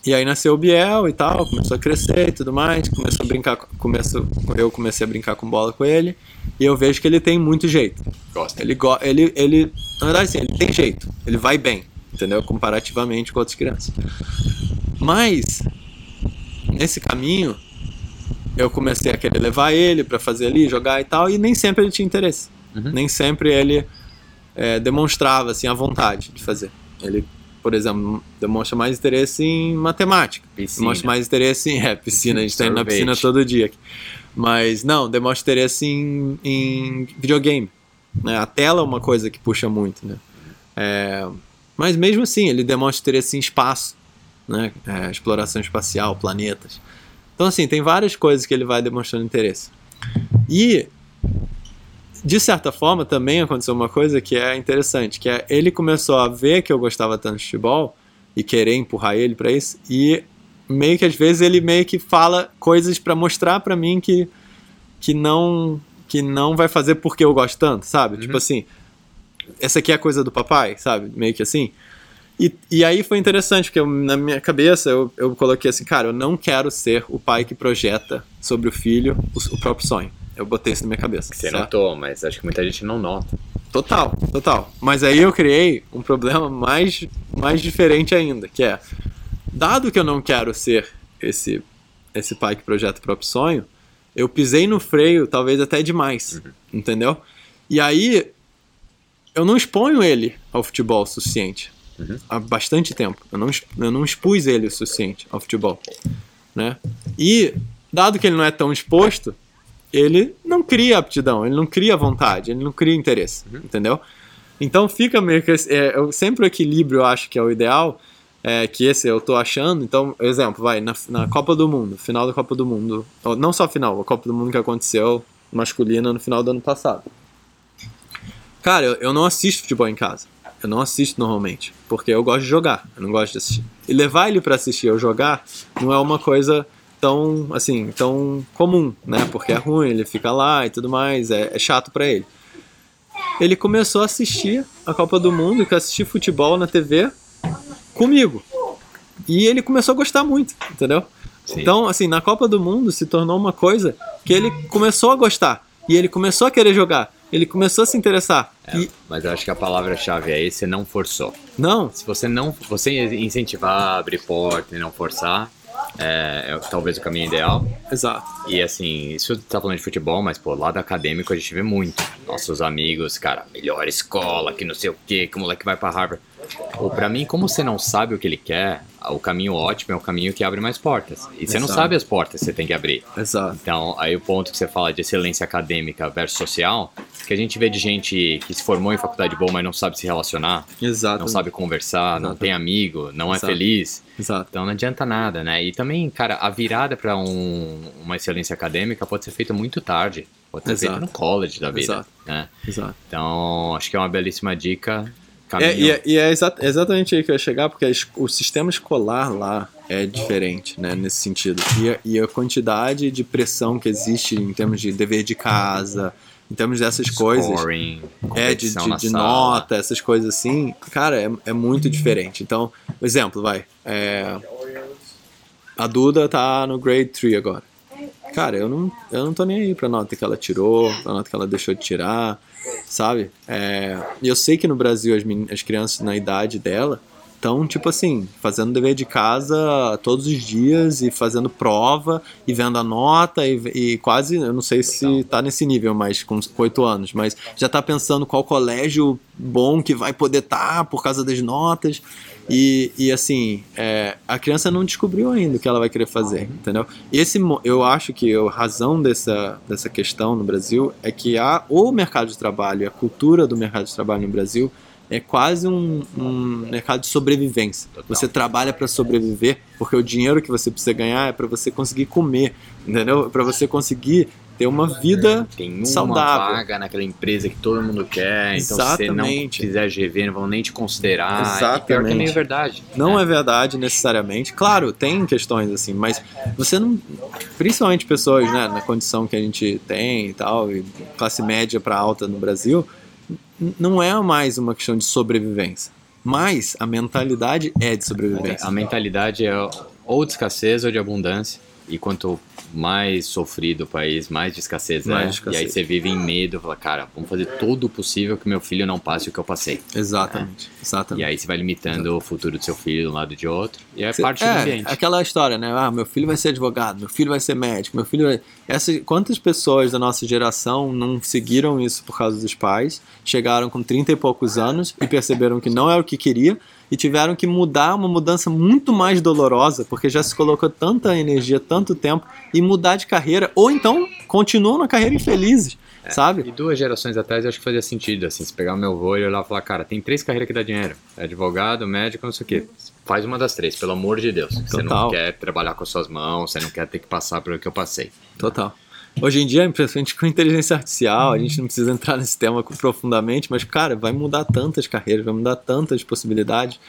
E aí nasceu o Biel e tal, começou a crescer e tudo mais, começou a brincar, com- começou, eu comecei a brincar com bola com ele, e eu vejo que ele tem muito jeito. Gosta. Ele, go- ele, ele na verdade, assim, ele tem jeito, ele vai bem, entendeu? Comparativamente com outras crianças. Mas, nesse caminho, eu comecei a querer levar ele pra fazer ali, jogar e tal, e nem sempre ele tinha interesse. Uhum. Nem sempre ele é, demonstrava assim, a vontade de fazer. Ele, por exemplo, demonstra mais interesse em matemática. Piscina. Demonstra mais interesse em. É, piscina, a gente tá indo na piscina todo dia. aqui. Mas não, demonstra interesse em, em videogame. Né? A tela é uma coisa que puxa muito, né? É, mas mesmo assim, ele demonstra interesse em espaço, né? É, exploração espacial, planetas. Então, assim, tem várias coisas que ele vai demonstrando interesse. E, de certa forma, também aconteceu uma coisa que é interessante, que é ele começou a ver que eu gostava tanto de futebol e querer empurrar ele pra isso, e meio que às vezes ele meio que fala coisas pra mostrar pra mim que, que não que não vai fazer porque eu gosto tanto, sabe? Tipo assim, essa aqui é a coisa do papai, sabe? Meio que assim. E, e aí foi interessante, porque eu- na minha cabeça eu, eu coloquei assim, cara, eu não quero ser o pai que projeta sobre o filho o, o próprio sonho. Eu botei isso na minha cabeça. Você certo? notou, mas acho que muita gente não nota. Total, total. Mas aí eu criei um problema mais, mais diferente ainda, que é, dado que eu não quero ser esse, esse pai que projeta o próprio sonho, eu pisei no freio talvez até demais, entendeu? E aí eu não exponho ele ao futebol o suficiente. Uhum. Há bastante tempo. Eu não, eu não expus ele o suficiente ao futebol. Né? E, dado que ele não é tão exposto, ele não cria aptidão, ele não cria vontade, ele não cria interesse, entendeu? Então fica meio que. É, eu, sempre o equilíbrio eu acho que é o ideal, é, que esse eu tô achando. Então, exemplo, vai, na, na Copa do Mundo, final da Copa do Mundo, ou não só final, a Copa do Mundo que aconteceu masculina no final do ano passado. Cara, eu, eu não assisto futebol em casa. Eu não assisto normalmente, porque eu gosto de jogar, eu não gosto de assistir. E levar ele para assistir ou jogar não é uma coisa tão, assim, tão comum, né? Porque é ruim, ele fica lá e tudo mais, é, é chato para ele. Ele começou a assistir a Copa do Mundo, que assistir futebol na TV comigo. E ele começou a gostar muito, entendeu? Sim. Então, assim, na Copa do Mundo se tornou uma coisa que ele começou a gostar. E ele começou a querer jogar. Ele começou a se interessar. É, e... Mas eu acho que a palavra-chave é esse, não forçou. Não. Se você não, você incentivar, abrir porta e não forçar, é, é, talvez o caminho ideal. Exato. E assim, isso tá falando de futebol, mas pô, lado acadêmico a gente vê muito. Nossos amigos, cara, melhor escola, que não sei o que, que o moleque vai pra Harvard. Ou para mim, como você não sabe o que ele quer, o caminho ótimo é o caminho que abre mais portas. E você Exato. não sabe as portas que você tem que abrir. Exato. Então, aí o ponto que você fala de excelência acadêmica versus social, que a gente vê de gente que se formou em faculdade boa, mas não sabe se relacionar, Exato. não sabe conversar, Exato. não tem amigo, não é Exato. é feliz. Exato. Então não adianta nada, né? E também, cara, a virada para um, uma excelência acadêmica pode ser feita muito tarde. Pode ser feita no college da vida. Exato. Né? Exato. Então, acho que é uma belíssima dica é, e, é, e é exa exatamente aí que eu ia chegar, porque o sistema escolar lá é diferente, né, nesse sentido. E a, e a quantidade de pressão que existe em termos de dever de casa, em termos dessas Scoring, coisas. É, de, de, de nota, essas coisas assim, cara, é, é muito diferente. Então, exemplo, vai. É, a Duda tá no grade 3 agora. Cara, eu não, eu não tô nem aí pra nota que ela tirou, pra nota que ela deixou de tirar sabe? É, e eu sei que no Brasil as, as crianças na idade dela estão, tipo assim, fazendo dever de casa todos os dias e fazendo prova e vendo a nota e, e quase, eu não sei se tá nesse nível, mas com oito anos, mas já tá pensando qual colégio bom que vai poder estar tá por causa das notas. E, e assim, é, a criança não descobriu ainda o que ela vai querer fazer, entendeu? E esse, eu acho que a razão dessa, dessa questão no Brasil é que há o mercado de trabalho, a cultura do mercado de trabalho no Brasil é quase um, um mercado de sobrevivência. Você trabalha para sobreviver, porque o dinheiro que você precisa ganhar é para você conseguir comer, entendeu? Para você conseguir ter uma vida Tem uma saudável. vaga naquela empresa que todo mundo quer, então se você não fizer GV, não vão nem te considerar. Exatamente. E pior que nem é verdade. Não né? é verdade necessariamente. Claro, tem questões assim, mas você não. Principalmente pessoas né, na condição que a gente tem e tal, e classe média para alta no Brasil, não é mais uma questão de sobrevivência. Mas a mentalidade é de sobrevivência. A mentalidade é ou de escassez ou de abundância. E quanto mais sofrido o país, mais de escassez mais é. De escassez. E aí você vive em medo, fala, cara, vamos fazer todo o possível que meu filho não passe o que eu passei. Exatamente, é. exatamente. E aí você vai limitando Exatamente. o futuro do seu filho de um lado de outro. E é parte é, do ambiente. Aquela história, né? Ah, meu filho vai ser advogado, meu filho vai ser médico, meu filho vai... Essa, quantas pessoas da nossa geração não seguiram isso por causa dos pais, chegaram com 30 e poucos anos e perceberam que não era o que queria e tiveram que mudar uma mudança muito mais dolorosa, porque já se colocou tanta energia, tanto tempo, e mudar de carreira, ou então continuam na carreira infelizes. É, sabe? E duas gerações atrás eu acho que fazia sentido, assim, se pegar o meu avô e olhar e falar, cara, tem três carreiras que dá dinheiro. É advogado, médico, não sei o quê. Faz uma das três, pelo amor de Deus. Total. Você não quer trabalhar com as suas mãos, você não quer ter que passar pelo que eu passei. Total. Hoje em dia, principalmente com inteligência artificial, a gente não precisa entrar nesse tema profundamente, mas, cara, vai mudar tantas carreiras, vai mudar tantas possibilidades.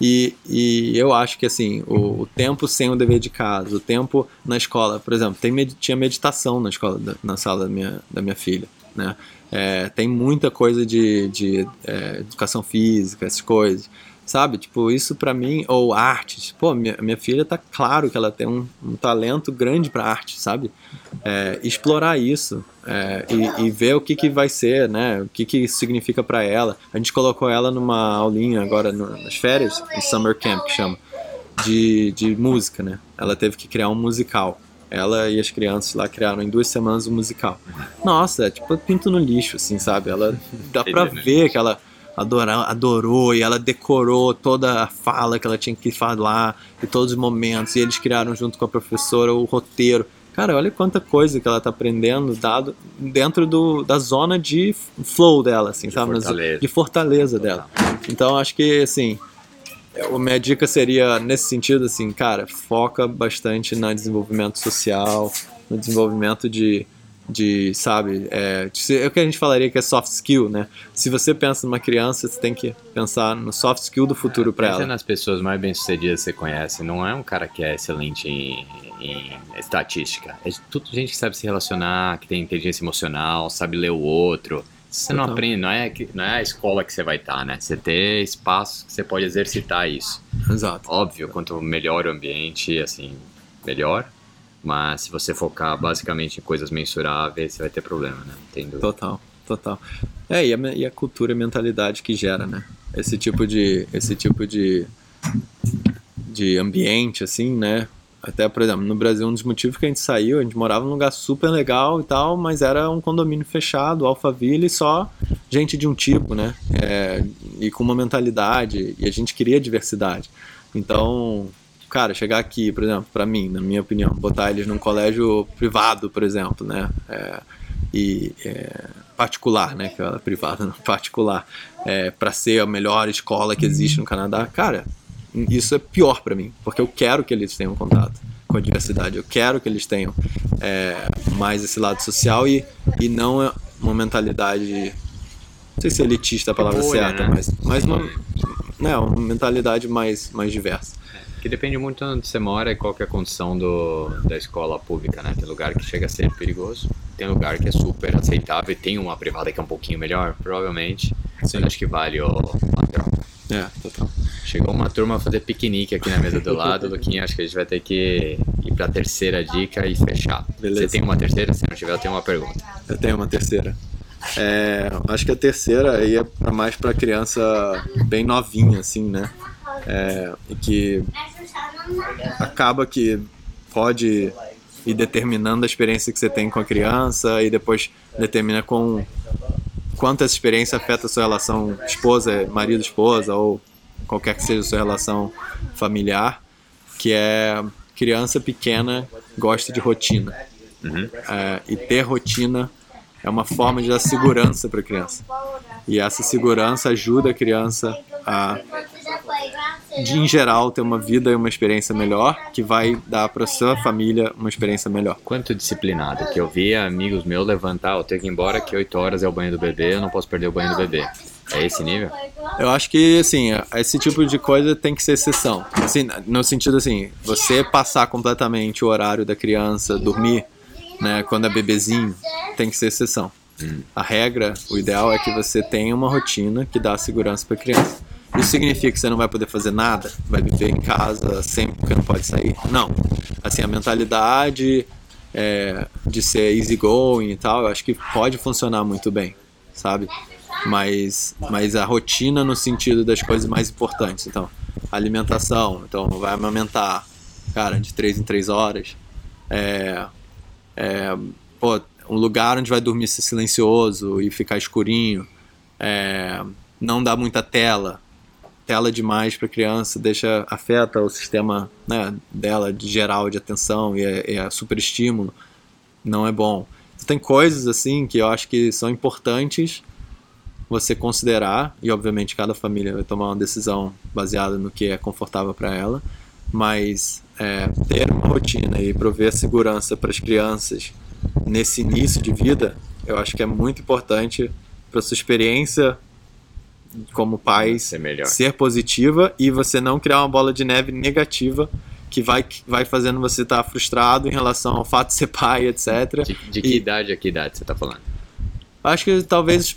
E, e eu acho que, assim, o, o, tempo sem o dever de casa, o tempo na escola, por exemplo, tem, tinha meditação na escola, na sala da minha, da minha filha, né? É, tem muita coisa de, de é, educação física, essas coisas sabe? Tipo, isso para mim, ou artes. Pô, minha, minha filha tá claro que ela tem um, um talento grande para arte, sabe? É, explorar isso é, e, e, ver o que, que vai ser, né? O que, que isso significa para ela. A gente colocou ela numa aulinha agora no, nas férias, em Summer Camp, que chama, de, de música, né? Ela teve que criar um musical. Ela e as crianças lá criaram em duas semanas um musical. Nossa, é tipo pinto no lixo, assim, sabe? Ela dá pra ver que ela adorou, adorou e ela decorou toda a fala que ela tinha que falar e todos os momentos. E eles criaram junto com a professora o roteiro. Cara, olha quanta coisa que ela tá aprendendo dado dentro do, da zona de flow dela, assim, de sabe? Fortaleza. De fortaleza dela. Então acho que assim, a minha dica seria nesse sentido assim, cara, foca bastante no desenvolvimento social, no desenvolvimento de de sabe, é, de, é o que a gente falaria que é soft skill, né? Se você pensa numa criança, você tem que pensar no soft skill do futuro para ela. nas pessoas mais bem-sucedidas que você conhece, não é um cara que é excelente em, em estatística. É tudo gente que sabe se relacionar, que tem inteligência emocional, sabe ler o outro. Você não aprende, não é, não é a escola que você vai estar, né? Você ter espaço que você pode exercitar isso. Exato. Óbvio, quanto melhor o ambiente, assim, melhor. Mas se você focar basicamente em coisas mensuráveis, você vai ter problema, né? Entendo. Total, total. É, e a, e a cultura e a mentalidade que gera, né? Esse tipo de, esse tipo de, de ambiente, assim, né? Até, por exemplo, no Brasil, um dos motivos que a gente saiu, a gente morava num lugar super legal e tal, mas era um condomínio fechado, Alphaville, só gente de um tipo, né? É, e com uma mentalidade, e a gente queria diversidade. Então, cara, chegar aqui, por exemplo, para mim, na minha opinião, botar eles num colégio privado, por exemplo, né? É, e é, particular, né? Que é privada, não particular, é, para ser a melhor escola que existe no Canadá, cara, isso é pior para mim, porque eu quero que eles tenham contato com a diversidade, eu quero que eles tenham é, mais esse lado social e, e não uma mentalidade, não sei se é elitista a palavra Boa, certa, né? mas, mas uma, né, uma mentalidade mais, mais diversa. Que depende muito de onde você mora e qual é a condição do, da escola pública, né? Tem lugar que chega a ser perigoso, tem lugar que é super aceitável e tem uma privada que é um pouquinho melhor, provavelmente. Sim. acho que vale o, a troca. É, total. Chegou uma turma a fazer piquenique aqui na mesa do lado, Luquinha, acho que a gente vai ter que ir para a terceira dica e fechar. Beleza. Você tem uma terceira? Se não tiver, eu tenho uma pergunta. Eu tenho uma terceira. É, acho que a terceira aí é mais para criança bem novinha, assim, né? É, e que acaba que pode ir determinando a experiência que você tem com a criança e depois determina com quanto essa experiência afeta a sua relação esposa, marido, esposa ou qualquer que seja a sua relação familiar, que é criança pequena gosta de rotina. Uhum. É, e ter rotina é uma forma de dar segurança para a criança. E essa segurança ajuda a criança a de, em geral, ter uma vida e uma experiência melhor, que vai dar para sua família uma experiência melhor. Quanto disciplinado, que eu via amigos meus levantar, eu tenho que ir embora que 8 horas é o banho do bebê, eu não posso perder o banho do bebê. É esse nível? Eu acho que, assim, esse tipo de coisa tem que ser exceção. Assim, no sentido assim, você passar completamente o horário da criança, dormir, né, quando é bebezinho, tem que ser exceção. A regra, o ideal é que você tenha uma rotina que dá segurança para a criança. Isso significa que você não vai poder fazer nada? Vai viver em casa sempre porque não pode sair? Não. Assim, a mentalidade é, de ser easygoing e tal, eu acho que pode funcionar muito bem, sabe? Mas, mas a rotina no sentido das coisas mais importantes. Então, alimentação. Então, vai amamentar, cara, de 3 em 3 horas. É, é, pô, um lugar onde vai dormir silencioso e ficar escurinho. É, não dá muita tela tela demais para criança deixa afeta o sistema né, dela de geral de atenção e é, é super estímulo não é bom então, tem coisas assim que eu acho que são importantes você considerar e obviamente cada família vai tomar uma decisão baseada no que é confortável para ela mas é, ter uma rotina e prover segurança para as crianças nesse início de vida eu acho que é muito importante para sua experiência como pais ser, ser, positiva e você não criar uma bola de neve negativa que vai, vai fazendo você estar tá frustrado em relação ao fato de ser pai, etc. De, de que e, idade a que idade você está falando? Acho que talvez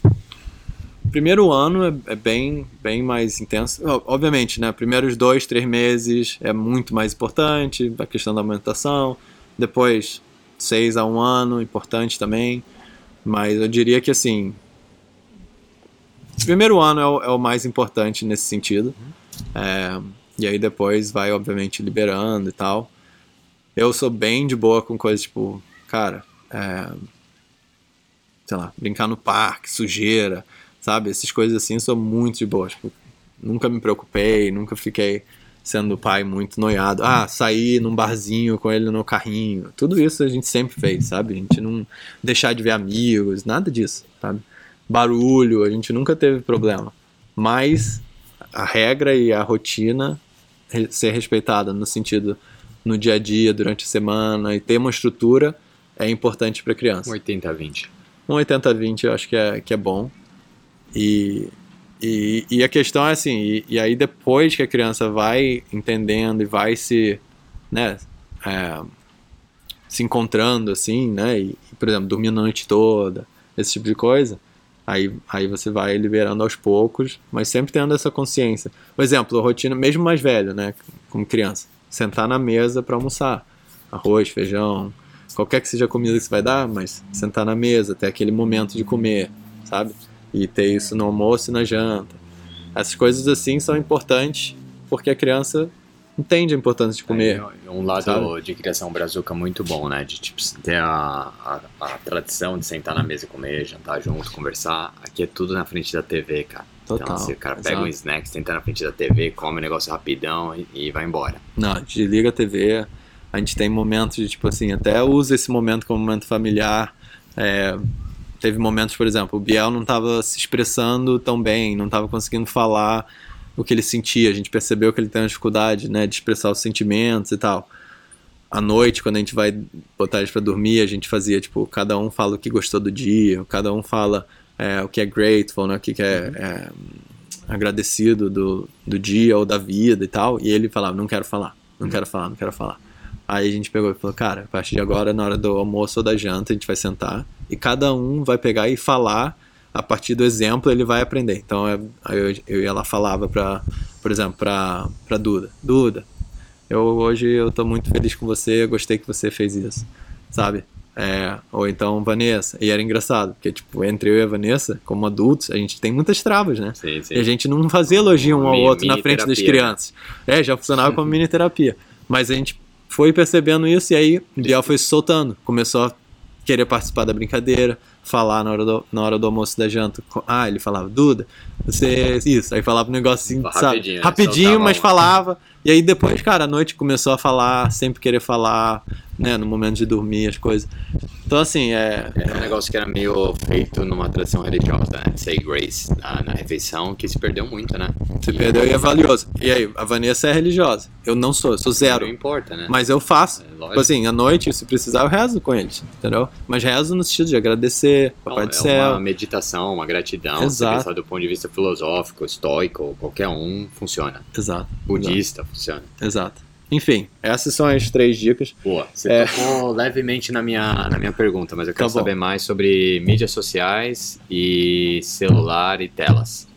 primeiro ano é, é, bem, bem mais intenso. Obviamente, né? Primeiros dois, três meses é muito mais importante, a questão da alimentação. Depois, seis a um ano, importante também. Mas eu diria que assim, primeiro ano é o, é o, mais importante nesse sentido. É, e aí depois vai, obviamente, liberando e tal. Eu sou bem de boa com coisas tipo, cara, é, sei lá, brincar no parque, sujeira, sabe? Essas coisas assim, sou muito de boa. Tipo, nunca me preocupei, nunca fiquei sendo pai muito noiado. Ah, sair num barzinho com ele no carrinho. Tudo isso a gente sempre fez, sabe? A gente não deixar de ver amigos, nada disso, sabe? barulho, a gente nunca teve problema. Mas a regra e a rotina ser respeitada no sentido no dia a dia, durante a semana e ter uma estrutura é importante para criança. Um 80-20. Um 80-20 eu acho que é, que é bom. E, e, e a questão é assim, e, e, aí depois que a criança vai entendendo e vai se, né, é, se encontrando assim, né, e, por exemplo, dormindo a noite toda, esse tipo de coisa, aí, aí você vai liberando aos poucos, mas sempre tendo essa consciência. Por exemplo, a rotina, mesmo mais velho, né, como criança, sentar na mesa para almoçar, arroz, feijão, qualquer que seja a comida que você vai dar, mas sentar na mesa, ter aquele momento de comer, sabe? E ter isso no almoço e na janta. Essas coisas assim são importantes porque a criança entende a importância de comer. É, um lado sabe? de criação brazuca muito bom, né? De tipo, ter a, a, a, tradição de sentar na mesa e comer, jantar junto, conversar. Aqui é tudo na frente da TV, cara. Então, Total, então, assim, o cara pega exato. um snack, senta na frente da TV, come o negócio rapidão e, e vai embora. Não, desliga a TV, a gente tem momentos de, tipo assim, até usa esse momento como momento familiar. É, teve momentos, por exemplo, o Biel não estava se expressando tão bem, não estava conseguindo falar o que ele sentia. A gente percebeu que ele tem uma dificuldade, né, de expressar os sentimentos e tal. À noite, quando a gente vai botar eles para dormir, a gente fazia, tipo, cada um fala o que gostou do dia, cada um fala é, o que é grateful, né, o que, é, é agradecido do, do dia ou da vida e tal. E ele falava, não quero falar, não quero falar, não quero falar. Aí a gente pegou e falou, cara, a partir de agora, na hora do almoço ou da janta, a gente vai sentar e cada um vai pegar e falar a partir do exemplo ele vai aprender. Então eu, eu, eu lá falava para, por exemplo, para para Duda, Duda, eu hoje eu tô muito feliz com você, gostei que você fez isso, sabe? É, ou então Vanessa, e era engraçado, porque tipo, entre eu e a Vanessa, como adultos, a gente tem muitas travas, né? Sim, sim. E a gente não fazia elogio um ao outro na frente das né? crianças. É, já funcionava como mini terapia. Mas a gente foi percebendo isso e aí o Biel foi se soltando, começou a querer participar da brincadeira, falar na hora do, na hora do almoço da janta. Ah, ele falava, Duda, você. Isso. Aí falava um negócio assim, rapidinho, sabe? Né? Rapidinho, mas falava. E aí depois, cara, à noite começou a falar, sempre querer falar, né? No momento de dormir, as coisas. Então, assim, é. É um negócio que era meio feito numa tradição religiosa, né? Say grace na, na refeição, que se perdeu muito, né? Se e perdeu e é valioso. E aí, a Vanessa é religiosa. Eu não sou, eu sou zero. Não importa, né? Mas eu faço. É, tipo assim, à noite, se precisar, eu rezo com eles, entendeu? Mas rezo no sentido de agradecer, Papai não, do Céu. É uma meditação, uma gratidão. Exato. Pensar do ponto de vista filosófico, estoico, qualquer um, funciona. Exato. Budista, exato. funciona. Exato. Enfim, essas são as três dicas. Boa. Você é... tocou levemente na minha, na minha pergunta, mas eu quero tá saber mais sobre mídias sociais e celular e telas.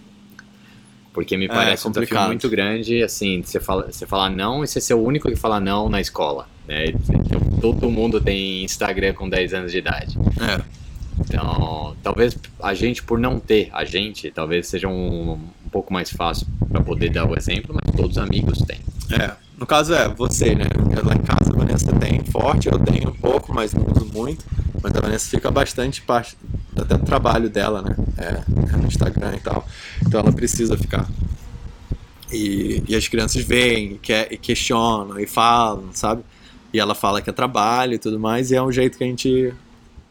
Porque me é, parece é, um desafio muito grande, assim, você, fala, você falar não e você ser o único que fala não na escola. Né? Então, todo mundo tem Instagram com 10 anos de idade. É. Então, talvez a gente, por não ter a gente, talvez seja um, um pouco mais fácil para poder dar o exemplo, mas todos os amigos têm. É, no caso é você, né? Lá em casa a Vanessa tem forte, eu tenho um pouco, mas não uso muito. Mas a Vanessa fica bastante parte até do trabalho dela, né? É, é no Instagram e tal. Então ela precisa ficar. E, e as crianças veem, que, e questionam e falam, sabe? E ela fala que é trabalho e tudo mais, e é um jeito que a gente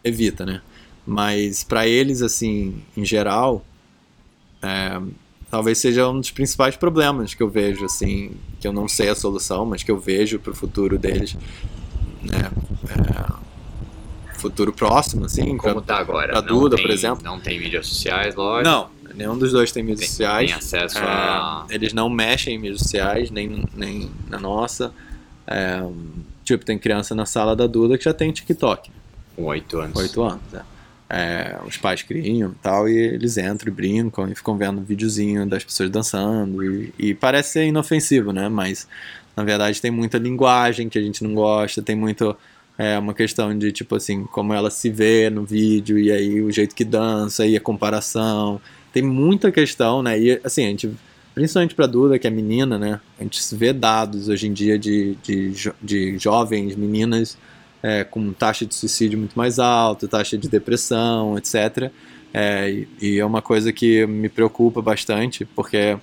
evita, né? Mas para eles, assim, em geral, é, talvez seja um dos principais problemas que eu vejo, assim, que eu não sei a solução, mas que eu vejo para o futuro deles, né? É, futuro próximo, assim. Como pra, tá agora? Pra Duda, tem, por exemplo. Não tem mídias sociais, lógico. Não, nenhum dos dois tem mídias tem, sociais. Tem acesso é, a. Eles não mexem em mídias sociais, nem, nem na nossa. É, tipo, tem criança na sala da Duda que já tem TikTok. Com oito anos. Oito anos, é é, os pais criam e tal, e eles entram e brincam e ficam vendo um videozinho das pessoas dançando. E, e, parece ser inofensivo, né? Mas na verdade tem muita linguagem que a gente não gosta, tem muito. É uma questão de tipo assim, como ela se vê no vídeo, e aí o jeito que dança, e a comparação. Tem muita questão, né? E assim, a gente principalmente para Duda, que é menina, né? A gente vê dados hoje em dia de, de, de jovens, meninas é, com taxa de suicídio muito mais alta, taxa de depressão, etc. É, e, é uma coisa que me preocupa bastante, porque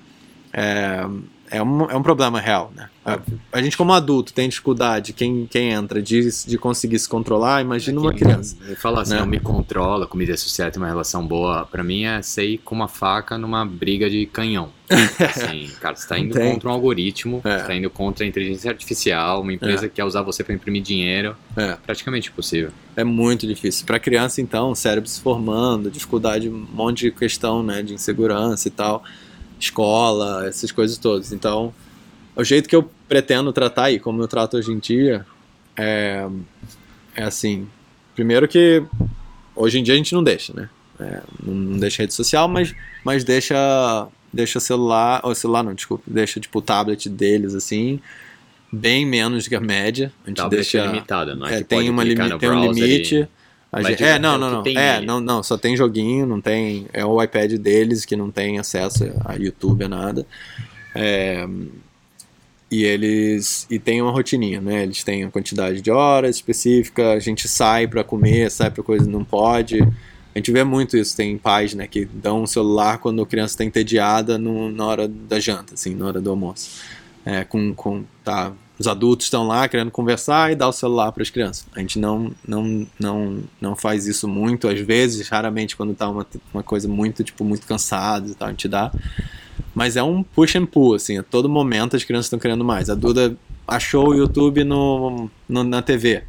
é, é um, é um problema real, né? A, a gente, como adulto, tem dificuldade, quem, quem entra, de, de conseguir se controlar, imagina uma criança. Fala assim, né? eu me controla, com mídia social tem uma relação boa. Pra mim é sair com uma faca numa briga de canhão. Assim, cara, você tá indo Tem. contra um algoritmo, É. você tá indo contra a inteligência artificial, uma empresa que quer usar você pra imprimir dinheiro. É. Praticamente impossível. É muito difícil. Para criança, então, cérebro se formando, dificuldade, um monte de questão, né, de insegurança e tal, escola, essas coisas todas. Então, o jeito que eu pretendo tratar e como eu trato hoje em dia é, é assim, primeiro que hoje em dia a gente não deixa, né? É, não, deixa rede social, mas, mas deixa deixa celular, ou celular não, desculpa, deixa tipo o tablet deles assim, bem menos que a média. A gente Tablet deixa é limitada, não é? é, que tem, uma clicar limi no tem um limite. e- A gente- é, não, é o não, não. tem É, não, não, só tem joguinho, não tem. É o iPad deles que não tem acesso a YouTube, a nada. É, e eles. E tem uma rotininha, né? Eles têm a quantidade de horas específica, a gente sai pra comer, sai pra coisa não pode. A gente vê muito isso, tem pais, né, que dão um celular quando a criança tá entediada no, na hora da janta, assim, na hora do almoço. É, com, com, tá, os adultos estão lá querendo conversar e dá o celular para as crianças. A gente não, não, não, não faz isso muito, às vezes, raramente, quando tá uma, uma coisa muito, tipo, muito cansada e tal, a gente dá. Mas é um push and pull, assim, a todo momento as crianças estão querendo mais. A Duda achou o YouTube no, no- na TV.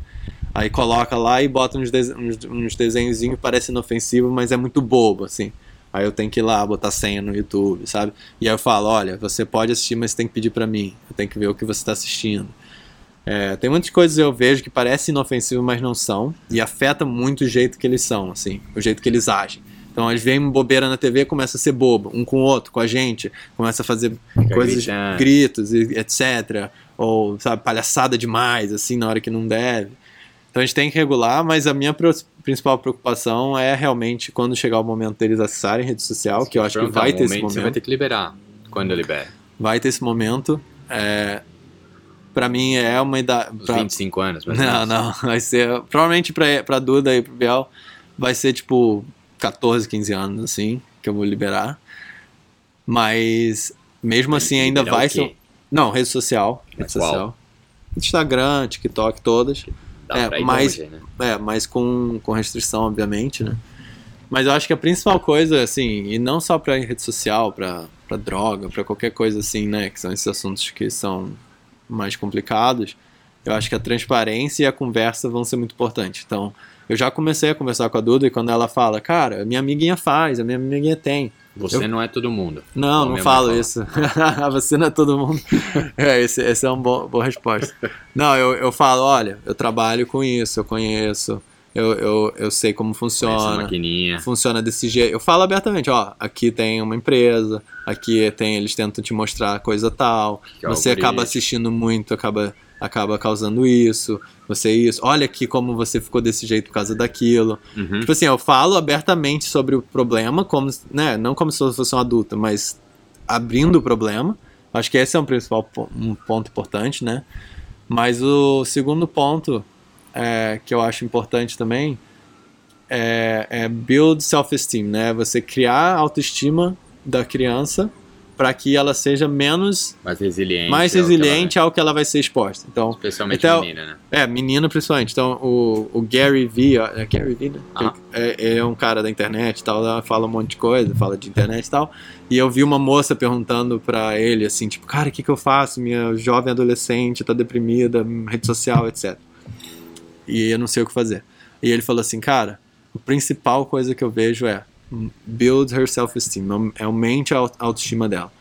Aí coloca lá e bota uns, dese uns, uns desenhozinhos parece inofensivo, mas é muito bobo, assim. Aí eu tenho que ir lá botar senha no YouTube, sabe? E aí eu falo, olha, você pode assistir, mas você tem que pedir pra mim. Eu tenho que ver o que você está assistindo. É, tem muitas coisas eu vejo que parecem inofensivas, mas não são. E afeta muito o jeito que eles são, assim. O jeito que eles agem. Então eles veem bobeira na TV começa a ser bobo, um com o outro, com a gente. Começa a fazer Fica coisas, gritando. gritos, etc. Ou, sabe, palhaçada demais, assim, na hora que não deve. Então a gente tem que regular, mas a minha principal preocupação é realmente quando chegar o momento deles acessarem rede social, que eu acho que vai ter esse momento Você vai ter que liberar. Quando libera? Vai ter esse momento. É, para mim é uma idade. Pra- 25 anos, mais ou Não, não. Vai ser. Provavelmente pra, pra Duda e pro Biel vai ser tipo 14, 15 anos, assim, que eu vou liberar. Mas mesmo assim ainda vai ser. Não, rede social. Rede social. Instagram, TikTok, todas. Dá É, pra ir mas- longe, né? É, mas com, com restrição, obviamente, né? Mas eu acho que a principal coisa, assim, e não só pra rede social, pra, pra droga, pra qualquer coisa assim, né? Que são esses assuntos que são mais complicados. Eu acho que a transparência e a conversa vão ser muito importantes. Então, eu já comecei a conversar com a Duda e quando ela fala, cara, minha amiguinha faz, a minha amiguinha tem. Você não é todo mundo. Não, não falo isso. Você não é todo mundo. É, esse, esse é uma boa, boa resposta. Não, eu, eu falo, olha, eu trabalho com isso, eu conheço, eu, eu, eu sei como funciona. maquininha. Funciona desse jeito. Eu falo abertamente, ó, aqui tem uma empresa, aqui tem, eles tentam te mostrar coisa tal. Que é você acaba assistindo muito, acaba, acaba causando isso, você isso. Olha aqui como você ficou desse jeito por causa daquilo. Uhum. Tipo assim, eu falo abertamente sobre o problema, como, né, não como se eu fosse uma adulta, mas abrindo o problema. Acho que esse é um principal um ponto importante, né? Mas o segundo ponto é, que eu acho importante também é, é build self-esteem, né? Você criar a autoestima da criança para que ela seja menos Mais resiliente. mais é o que ela resiliente ao que ela vai ser exposta. Então, é. Especialmente Até o- menina, né? é, menina principalmente. Então, o, o Gary ó, é Gary Vee, né? Aham. É, é um cara da internet e tal, ela fala um monte de coisa, fala de internet e tal. E eu vi uma moça perguntando pra ele, assim, tipo, cara, o que que eu faço? Minha jovem adolescente tá deprimida, rede social, etc. E eu não sei o que fazer. E ele falou assim, cara, a principal coisa que eu vejo é build her self-esteem, aumente a auto- a autoestima dela.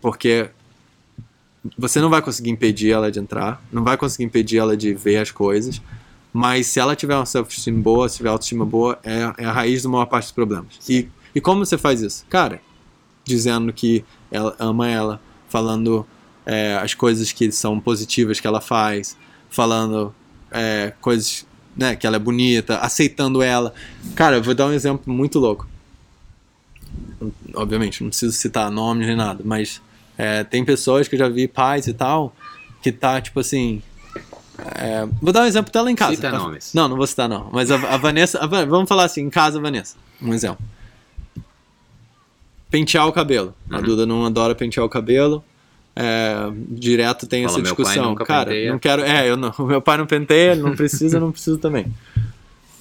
Porque você não vai conseguir impedir ela de entrar, não vai conseguir impedir ela de ver as coisas, mas se ela tiver uma self-esteem boa, se tiver autoestima boa, é, é a raiz da maior parte dos problemas. E, e como você faz isso? Cara, dizendo que ela ama ela, falando é, as coisas que são positivas que ela faz, falando é, coisas né, que ela é bonita, aceitando ela. Cara, eu vou dar um exemplo muito louco. Obviamente, não preciso citar nomes nem nada, mas é, tem pessoas que eu já vi, pais e tal, que tá tipo assim. é, vou dar um exemplo dela em casa. Cita tá? nomes. Não, não vou citar não. Mas a, a Vanessa, a vamos falar assim, em casa, Vanessa. Um exemplo. Pentear o cabelo. A Uhum. Duda não adora pentear o cabelo. é, direto tem Fala, essa "Meu pai discussão. Cara, penteia." não quero. É, eu não. Meu pai não penteia, ele não precisa, eu não preciso também.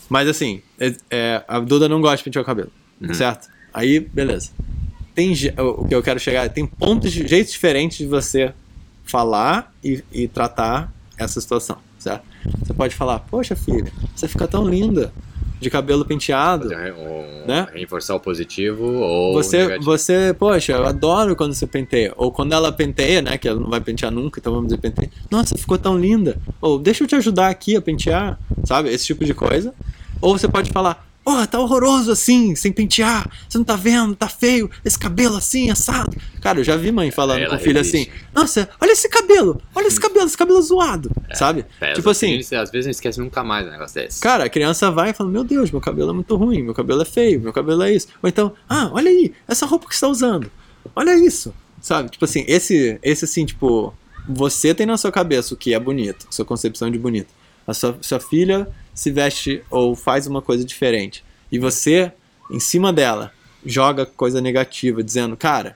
Mas assim, é- é, a Duda não gosta de pentear o cabelo, Uhum. certo? Aí, beleza. Tem, o que eu quero chegar, tem pontos, de- jeitos diferentes de você falar e, e tratar essa situação, certo? Você pode falar, poxa filha, você fica tão linda de cabelo penteado. Fazer um- Né? Reforçar o positivo ou Você, negativo. você, poxa, eu adoro quando você penteia. Ou quando ela penteia, né? Que ela não vai pentear nunca, então vamos dizer penteia. Nossa, ficou tão linda. Ou deixa eu te ajudar aqui a pentear, sabe? Esse tipo de coisa. Ou você pode falar, porra, tá horroroso assim, sem pentear. Você não tá vendo, tá feio, esse cabelo assim, assado. Cara, eu já vi mãe falando Ela com o filho assim, nossa, olha esse cabelo, olha esse cabelo, esse cabelo zoado, sabe? Pesa, tipo assim, eles, às vezes não esquece nunca mais um negócio desse. Cara, a criança vai e fala: Meu Deus, meu cabelo é muito ruim, meu cabelo é feio, meu cabelo é isso. Ou então, ah, olha aí, essa roupa que você está usando. Olha isso. Sabe? Tipo assim, esse, esse assim, tipo, você tem na sua cabeça o que é bonito, sua concepção de bonito. A sua, sua filha se veste ou faz uma coisa diferente. E você, em cima dela, joga coisa negativa, dizendo, cara,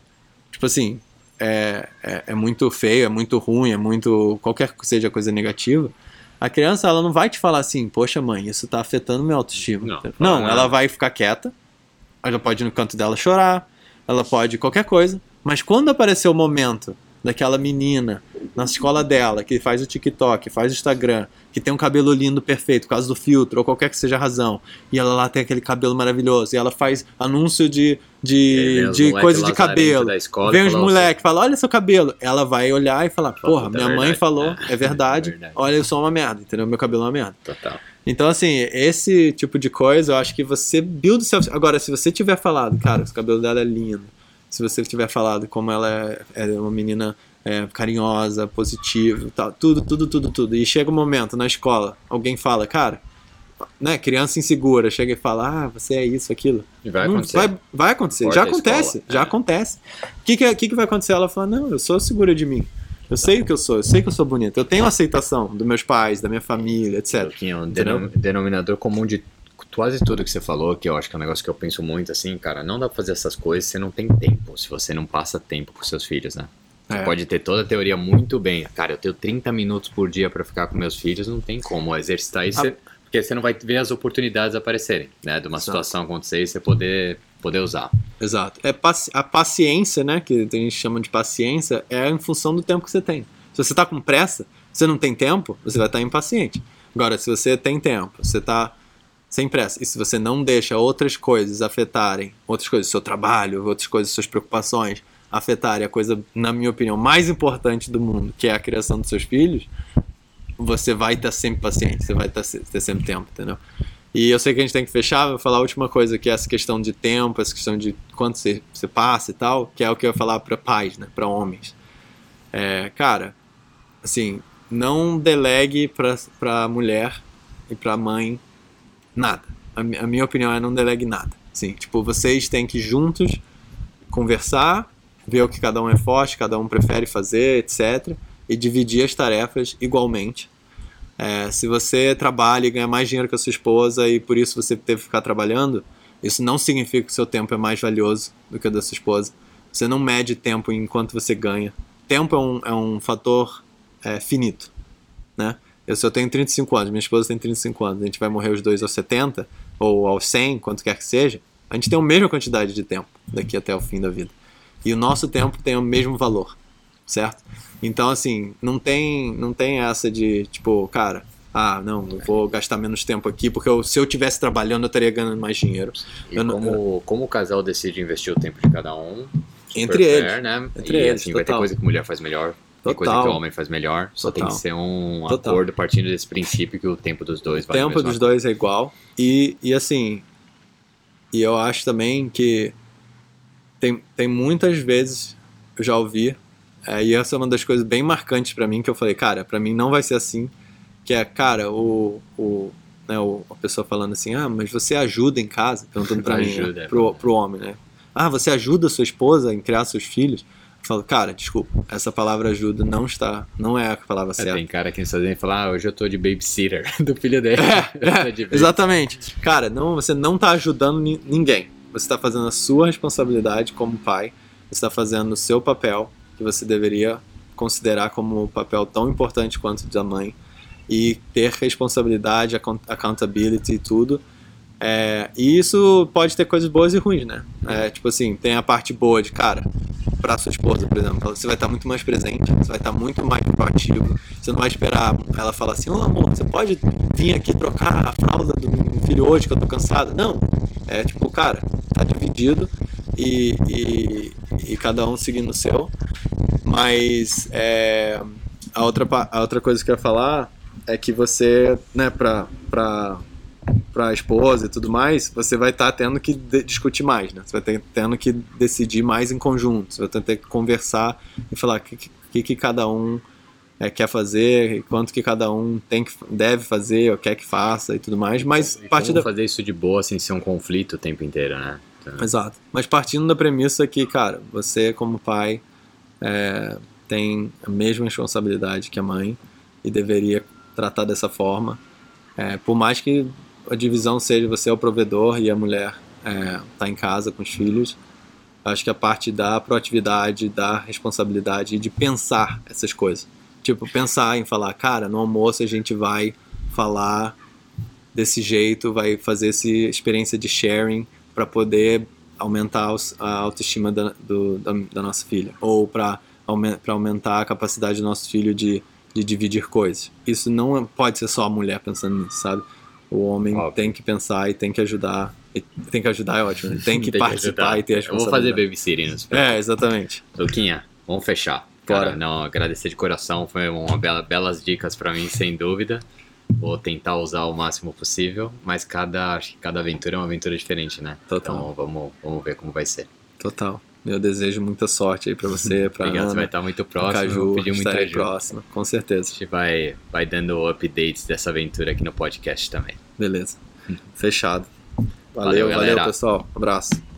tipo assim, é, é, é muito feio, é muito ruim, é muito. qualquer que seja coisa negativa. A criança, ela não vai te falar assim, poxa mãe, isso tá afetando minha autoestima. Não, Não, fala ela vai ficar quieta, ela pode ir no canto dela chorar, ela pode qualquer coisa, mas quando aparecer o momento daquela menina na escola dela que faz o TikTok, faz o Instagram, que tem um cabelo lindo perfeito por causa do filtro ou qualquer que seja a razão, e ela lá tem aquele cabelo maravilhoso, e ela faz anúncio de, de, os de coisa de cabelo. Vem os moleques, fala, olha seu cabelo. Ela vai olhar e falar, porra, minha é mãe falou, É, é verdade, é verdade. olha, eu sou uma merda, entendeu? Meu cabelo é uma merda. Total. Então, assim, esse tipo de coisa, eu acho que você build o self. Agora, se você tiver falado, cara, o cabelo dela é lindo. Se você tiver falado como ela é, é uma menina é, carinhosa, positiva, tal, tudo, tudo, tudo, tudo. E chega um momento na escola, alguém fala, cara, né, criança insegura, chega e fala, ah, você é isso, aquilo. E vai Não, acontecer. Vai, vai acontecer, Importa já acontece, já é. acontece. O que, que, que, que vai acontecer? Ela fala, não, eu sou segura de mim. Eu sei o que eu sou, eu sei que eu sou bonita. Eu tenho aceitação dos meus pais, da minha família, etc. Um Entendeu? denom- denominador comum de quase tudo que você falou, que eu acho que é um negócio que eu penso muito assim, cara, não dá pra fazer essas coisas se você não tem tempo, se você não passa tempo com seus filhos, né? Você É. pode ter toda a teoria muito bem. Cara, eu tenho 30 minutos por dia pra ficar com meus filhos, não tem como exercitar isso, porque você não vai ver as oportunidades aparecerem, né? De uma Exato. situação acontecer e você poder, poder usar. Exato. É paci- a paciência, né, que a gente chama de paciência, é em função do tempo que você tem. Se você tá com pressa, você não tem tempo, você vai estar impaciente. Agora, se você tem tempo, você tá sem pressa, e se você não deixa outras coisas afetarem, outras coisas, seu trabalho, outras coisas, suas preocupações, afetarem a coisa, na minha opinião, mais importante do mundo, que é a criação dos seus filhos, você vai estar sempre paciente, você vai ter sempre tempo, entendeu? E eu sei que a gente tem que fechar, vou falar a última coisa, que é essa questão de tempo, essa questão de quanto você, você passa e tal, que é o que eu ia falar para pais, né, para homens. É, cara, assim, não delegue pra mulher e pra mãe nada. A, a minha opinião é não delegue nada. Assim, tipo, vocês têm que juntos conversar, ver o que cada um é forte, cada um prefere fazer, etc. E dividir as tarefas igualmente. É, se você trabalha e ganha mais dinheiro que a sua esposa e por isso você teve que ficar trabalhando, isso não significa que o seu tempo é mais valioso do que o da sua esposa. Você não mede tempo enquanto você ganha. Tempo é um, é um fator é, finito, né? Eu só tenho 35 anos, minha esposa tem 35 anos, a gente vai morrer os dois aos 70 ou aos 100, quanto quer que seja, a gente tem a mesma quantidade de tempo daqui até o fim da vida. E o nosso tempo tem o mesmo valor, certo? Então, assim, não tem, não tem essa de, tipo, cara, ah, não, eu vou gastar menos tempo aqui, porque eu- se eu tivesse trabalhando eu estaria ganhando mais dinheiro. E Eu como, como o casal decide investir o tempo de cada um, Entre eles. fair, né? Entre e eles, assim, vai ter coisa que mulher faz melhor, tem coisa Total. que o homem faz melhor. Só tem Total. que ser um Total. acordo partindo desse princípio que o tempo dos dois O vale tempo dos dois é igual. E, e assim, e eu acho também que tem, tem muitas vezes, eu já ouvi, é, e essa é uma das coisas bem marcantes pra mim, que eu falei, cara, pra mim não vai ser assim, que é, cara, o, o, né, o, a pessoa falando assim, ah, mas você ajuda em casa, perguntando pra mim, Ajuda, né, é pro, pro homem, né? Ah, você ajuda a sua esposa em criar seus filhos? Eu falo, cara, desculpa, essa palavra ajuda não está, não é a palavra É, certa. tem cara que Estados Unidos fala, ah, hoje eu tô de babysitter do filho dele. É, é, de baby- exatamente. Cara, não, você não tá ajudando ni- ninguém. Você está fazendo a sua responsabilidade como pai. Você está fazendo o seu papel que você deveria considerar como um papel tão importante quanto o da mãe e ter responsabilidade, accountability e tudo. É, e isso pode ter coisas boas e ruins, né? É, tipo assim, tem a parte boa de, cara, pra sua esposa, por exemplo, você vai estar muito mais presente, você vai estar muito mais proativo, você não vai esperar ela falar assim, ô oh, amor, você pode vir aqui trocar a fralda do meu filho hoje que eu tô cansado? Não, é tipo, cara, tá dividido e, e, e cada um seguindo o seu, mas é, a, outra, a outra coisa que eu ia falar é que você, né, pra, pra, pra esposa e tudo mais, você vai estar tá tendo que discutir mais, né? Você vai ter, tendo que decidir mais em conjunto, você vai ter que conversar e falar o que, que, que, cada um é, quer fazer, quanto que cada um tem que, deve fazer, ou quer que faça e tudo mais, mas... E da... fazer isso de boa sem ser um conflito o tempo inteiro, né? Então... Exato. Mas partindo da premissa que, cara, você como pai é, tem a mesma responsabilidade que a mãe e deveria tratar dessa forma. É, por mais que a divisão seja você é o provedor e a mulher está é, em casa com os filhos, acho que a parte da proatividade, da responsabilidade e de pensar essas coisas. Tipo, pensar em falar, cara, no almoço a gente vai falar desse jeito, vai fazer essa experiência de sharing para poder aumentar a autoestima da, do, da, da nossa filha. Ou para aumentar a capacidade do nosso filho de de dividir coisas. Isso não é, pode ser só a mulher pensando nisso, sabe? O homem Óbvio. tem que pensar e tem que ajudar. tem que ajudar é ótimo, né? tem que tem participar que e ter a responsabilidade. Eu vou fazer babysitting. É, exatamente. Luquinha, vamos fechar. Cara, não, agradecer de coração, foi uma bela, belas dicas para mim, sem dúvida. Vou tentar usar o máximo possível, mas cada, cada aventura é uma aventura diferente, né? Total. Então vamos, vamos ver como vai ser. Total. Eu desejo muita sorte aí pra você, pra Obrigado, Ana. Você vai estar muito próximo. Caju, pedir muito ajuda. próximo, com certeza. A gente vai, vai dando updates dessa aventura aqui no podcast também. Beleza. Hum. Fechado. Valeu, valeu, valeu pessoal. Abraço.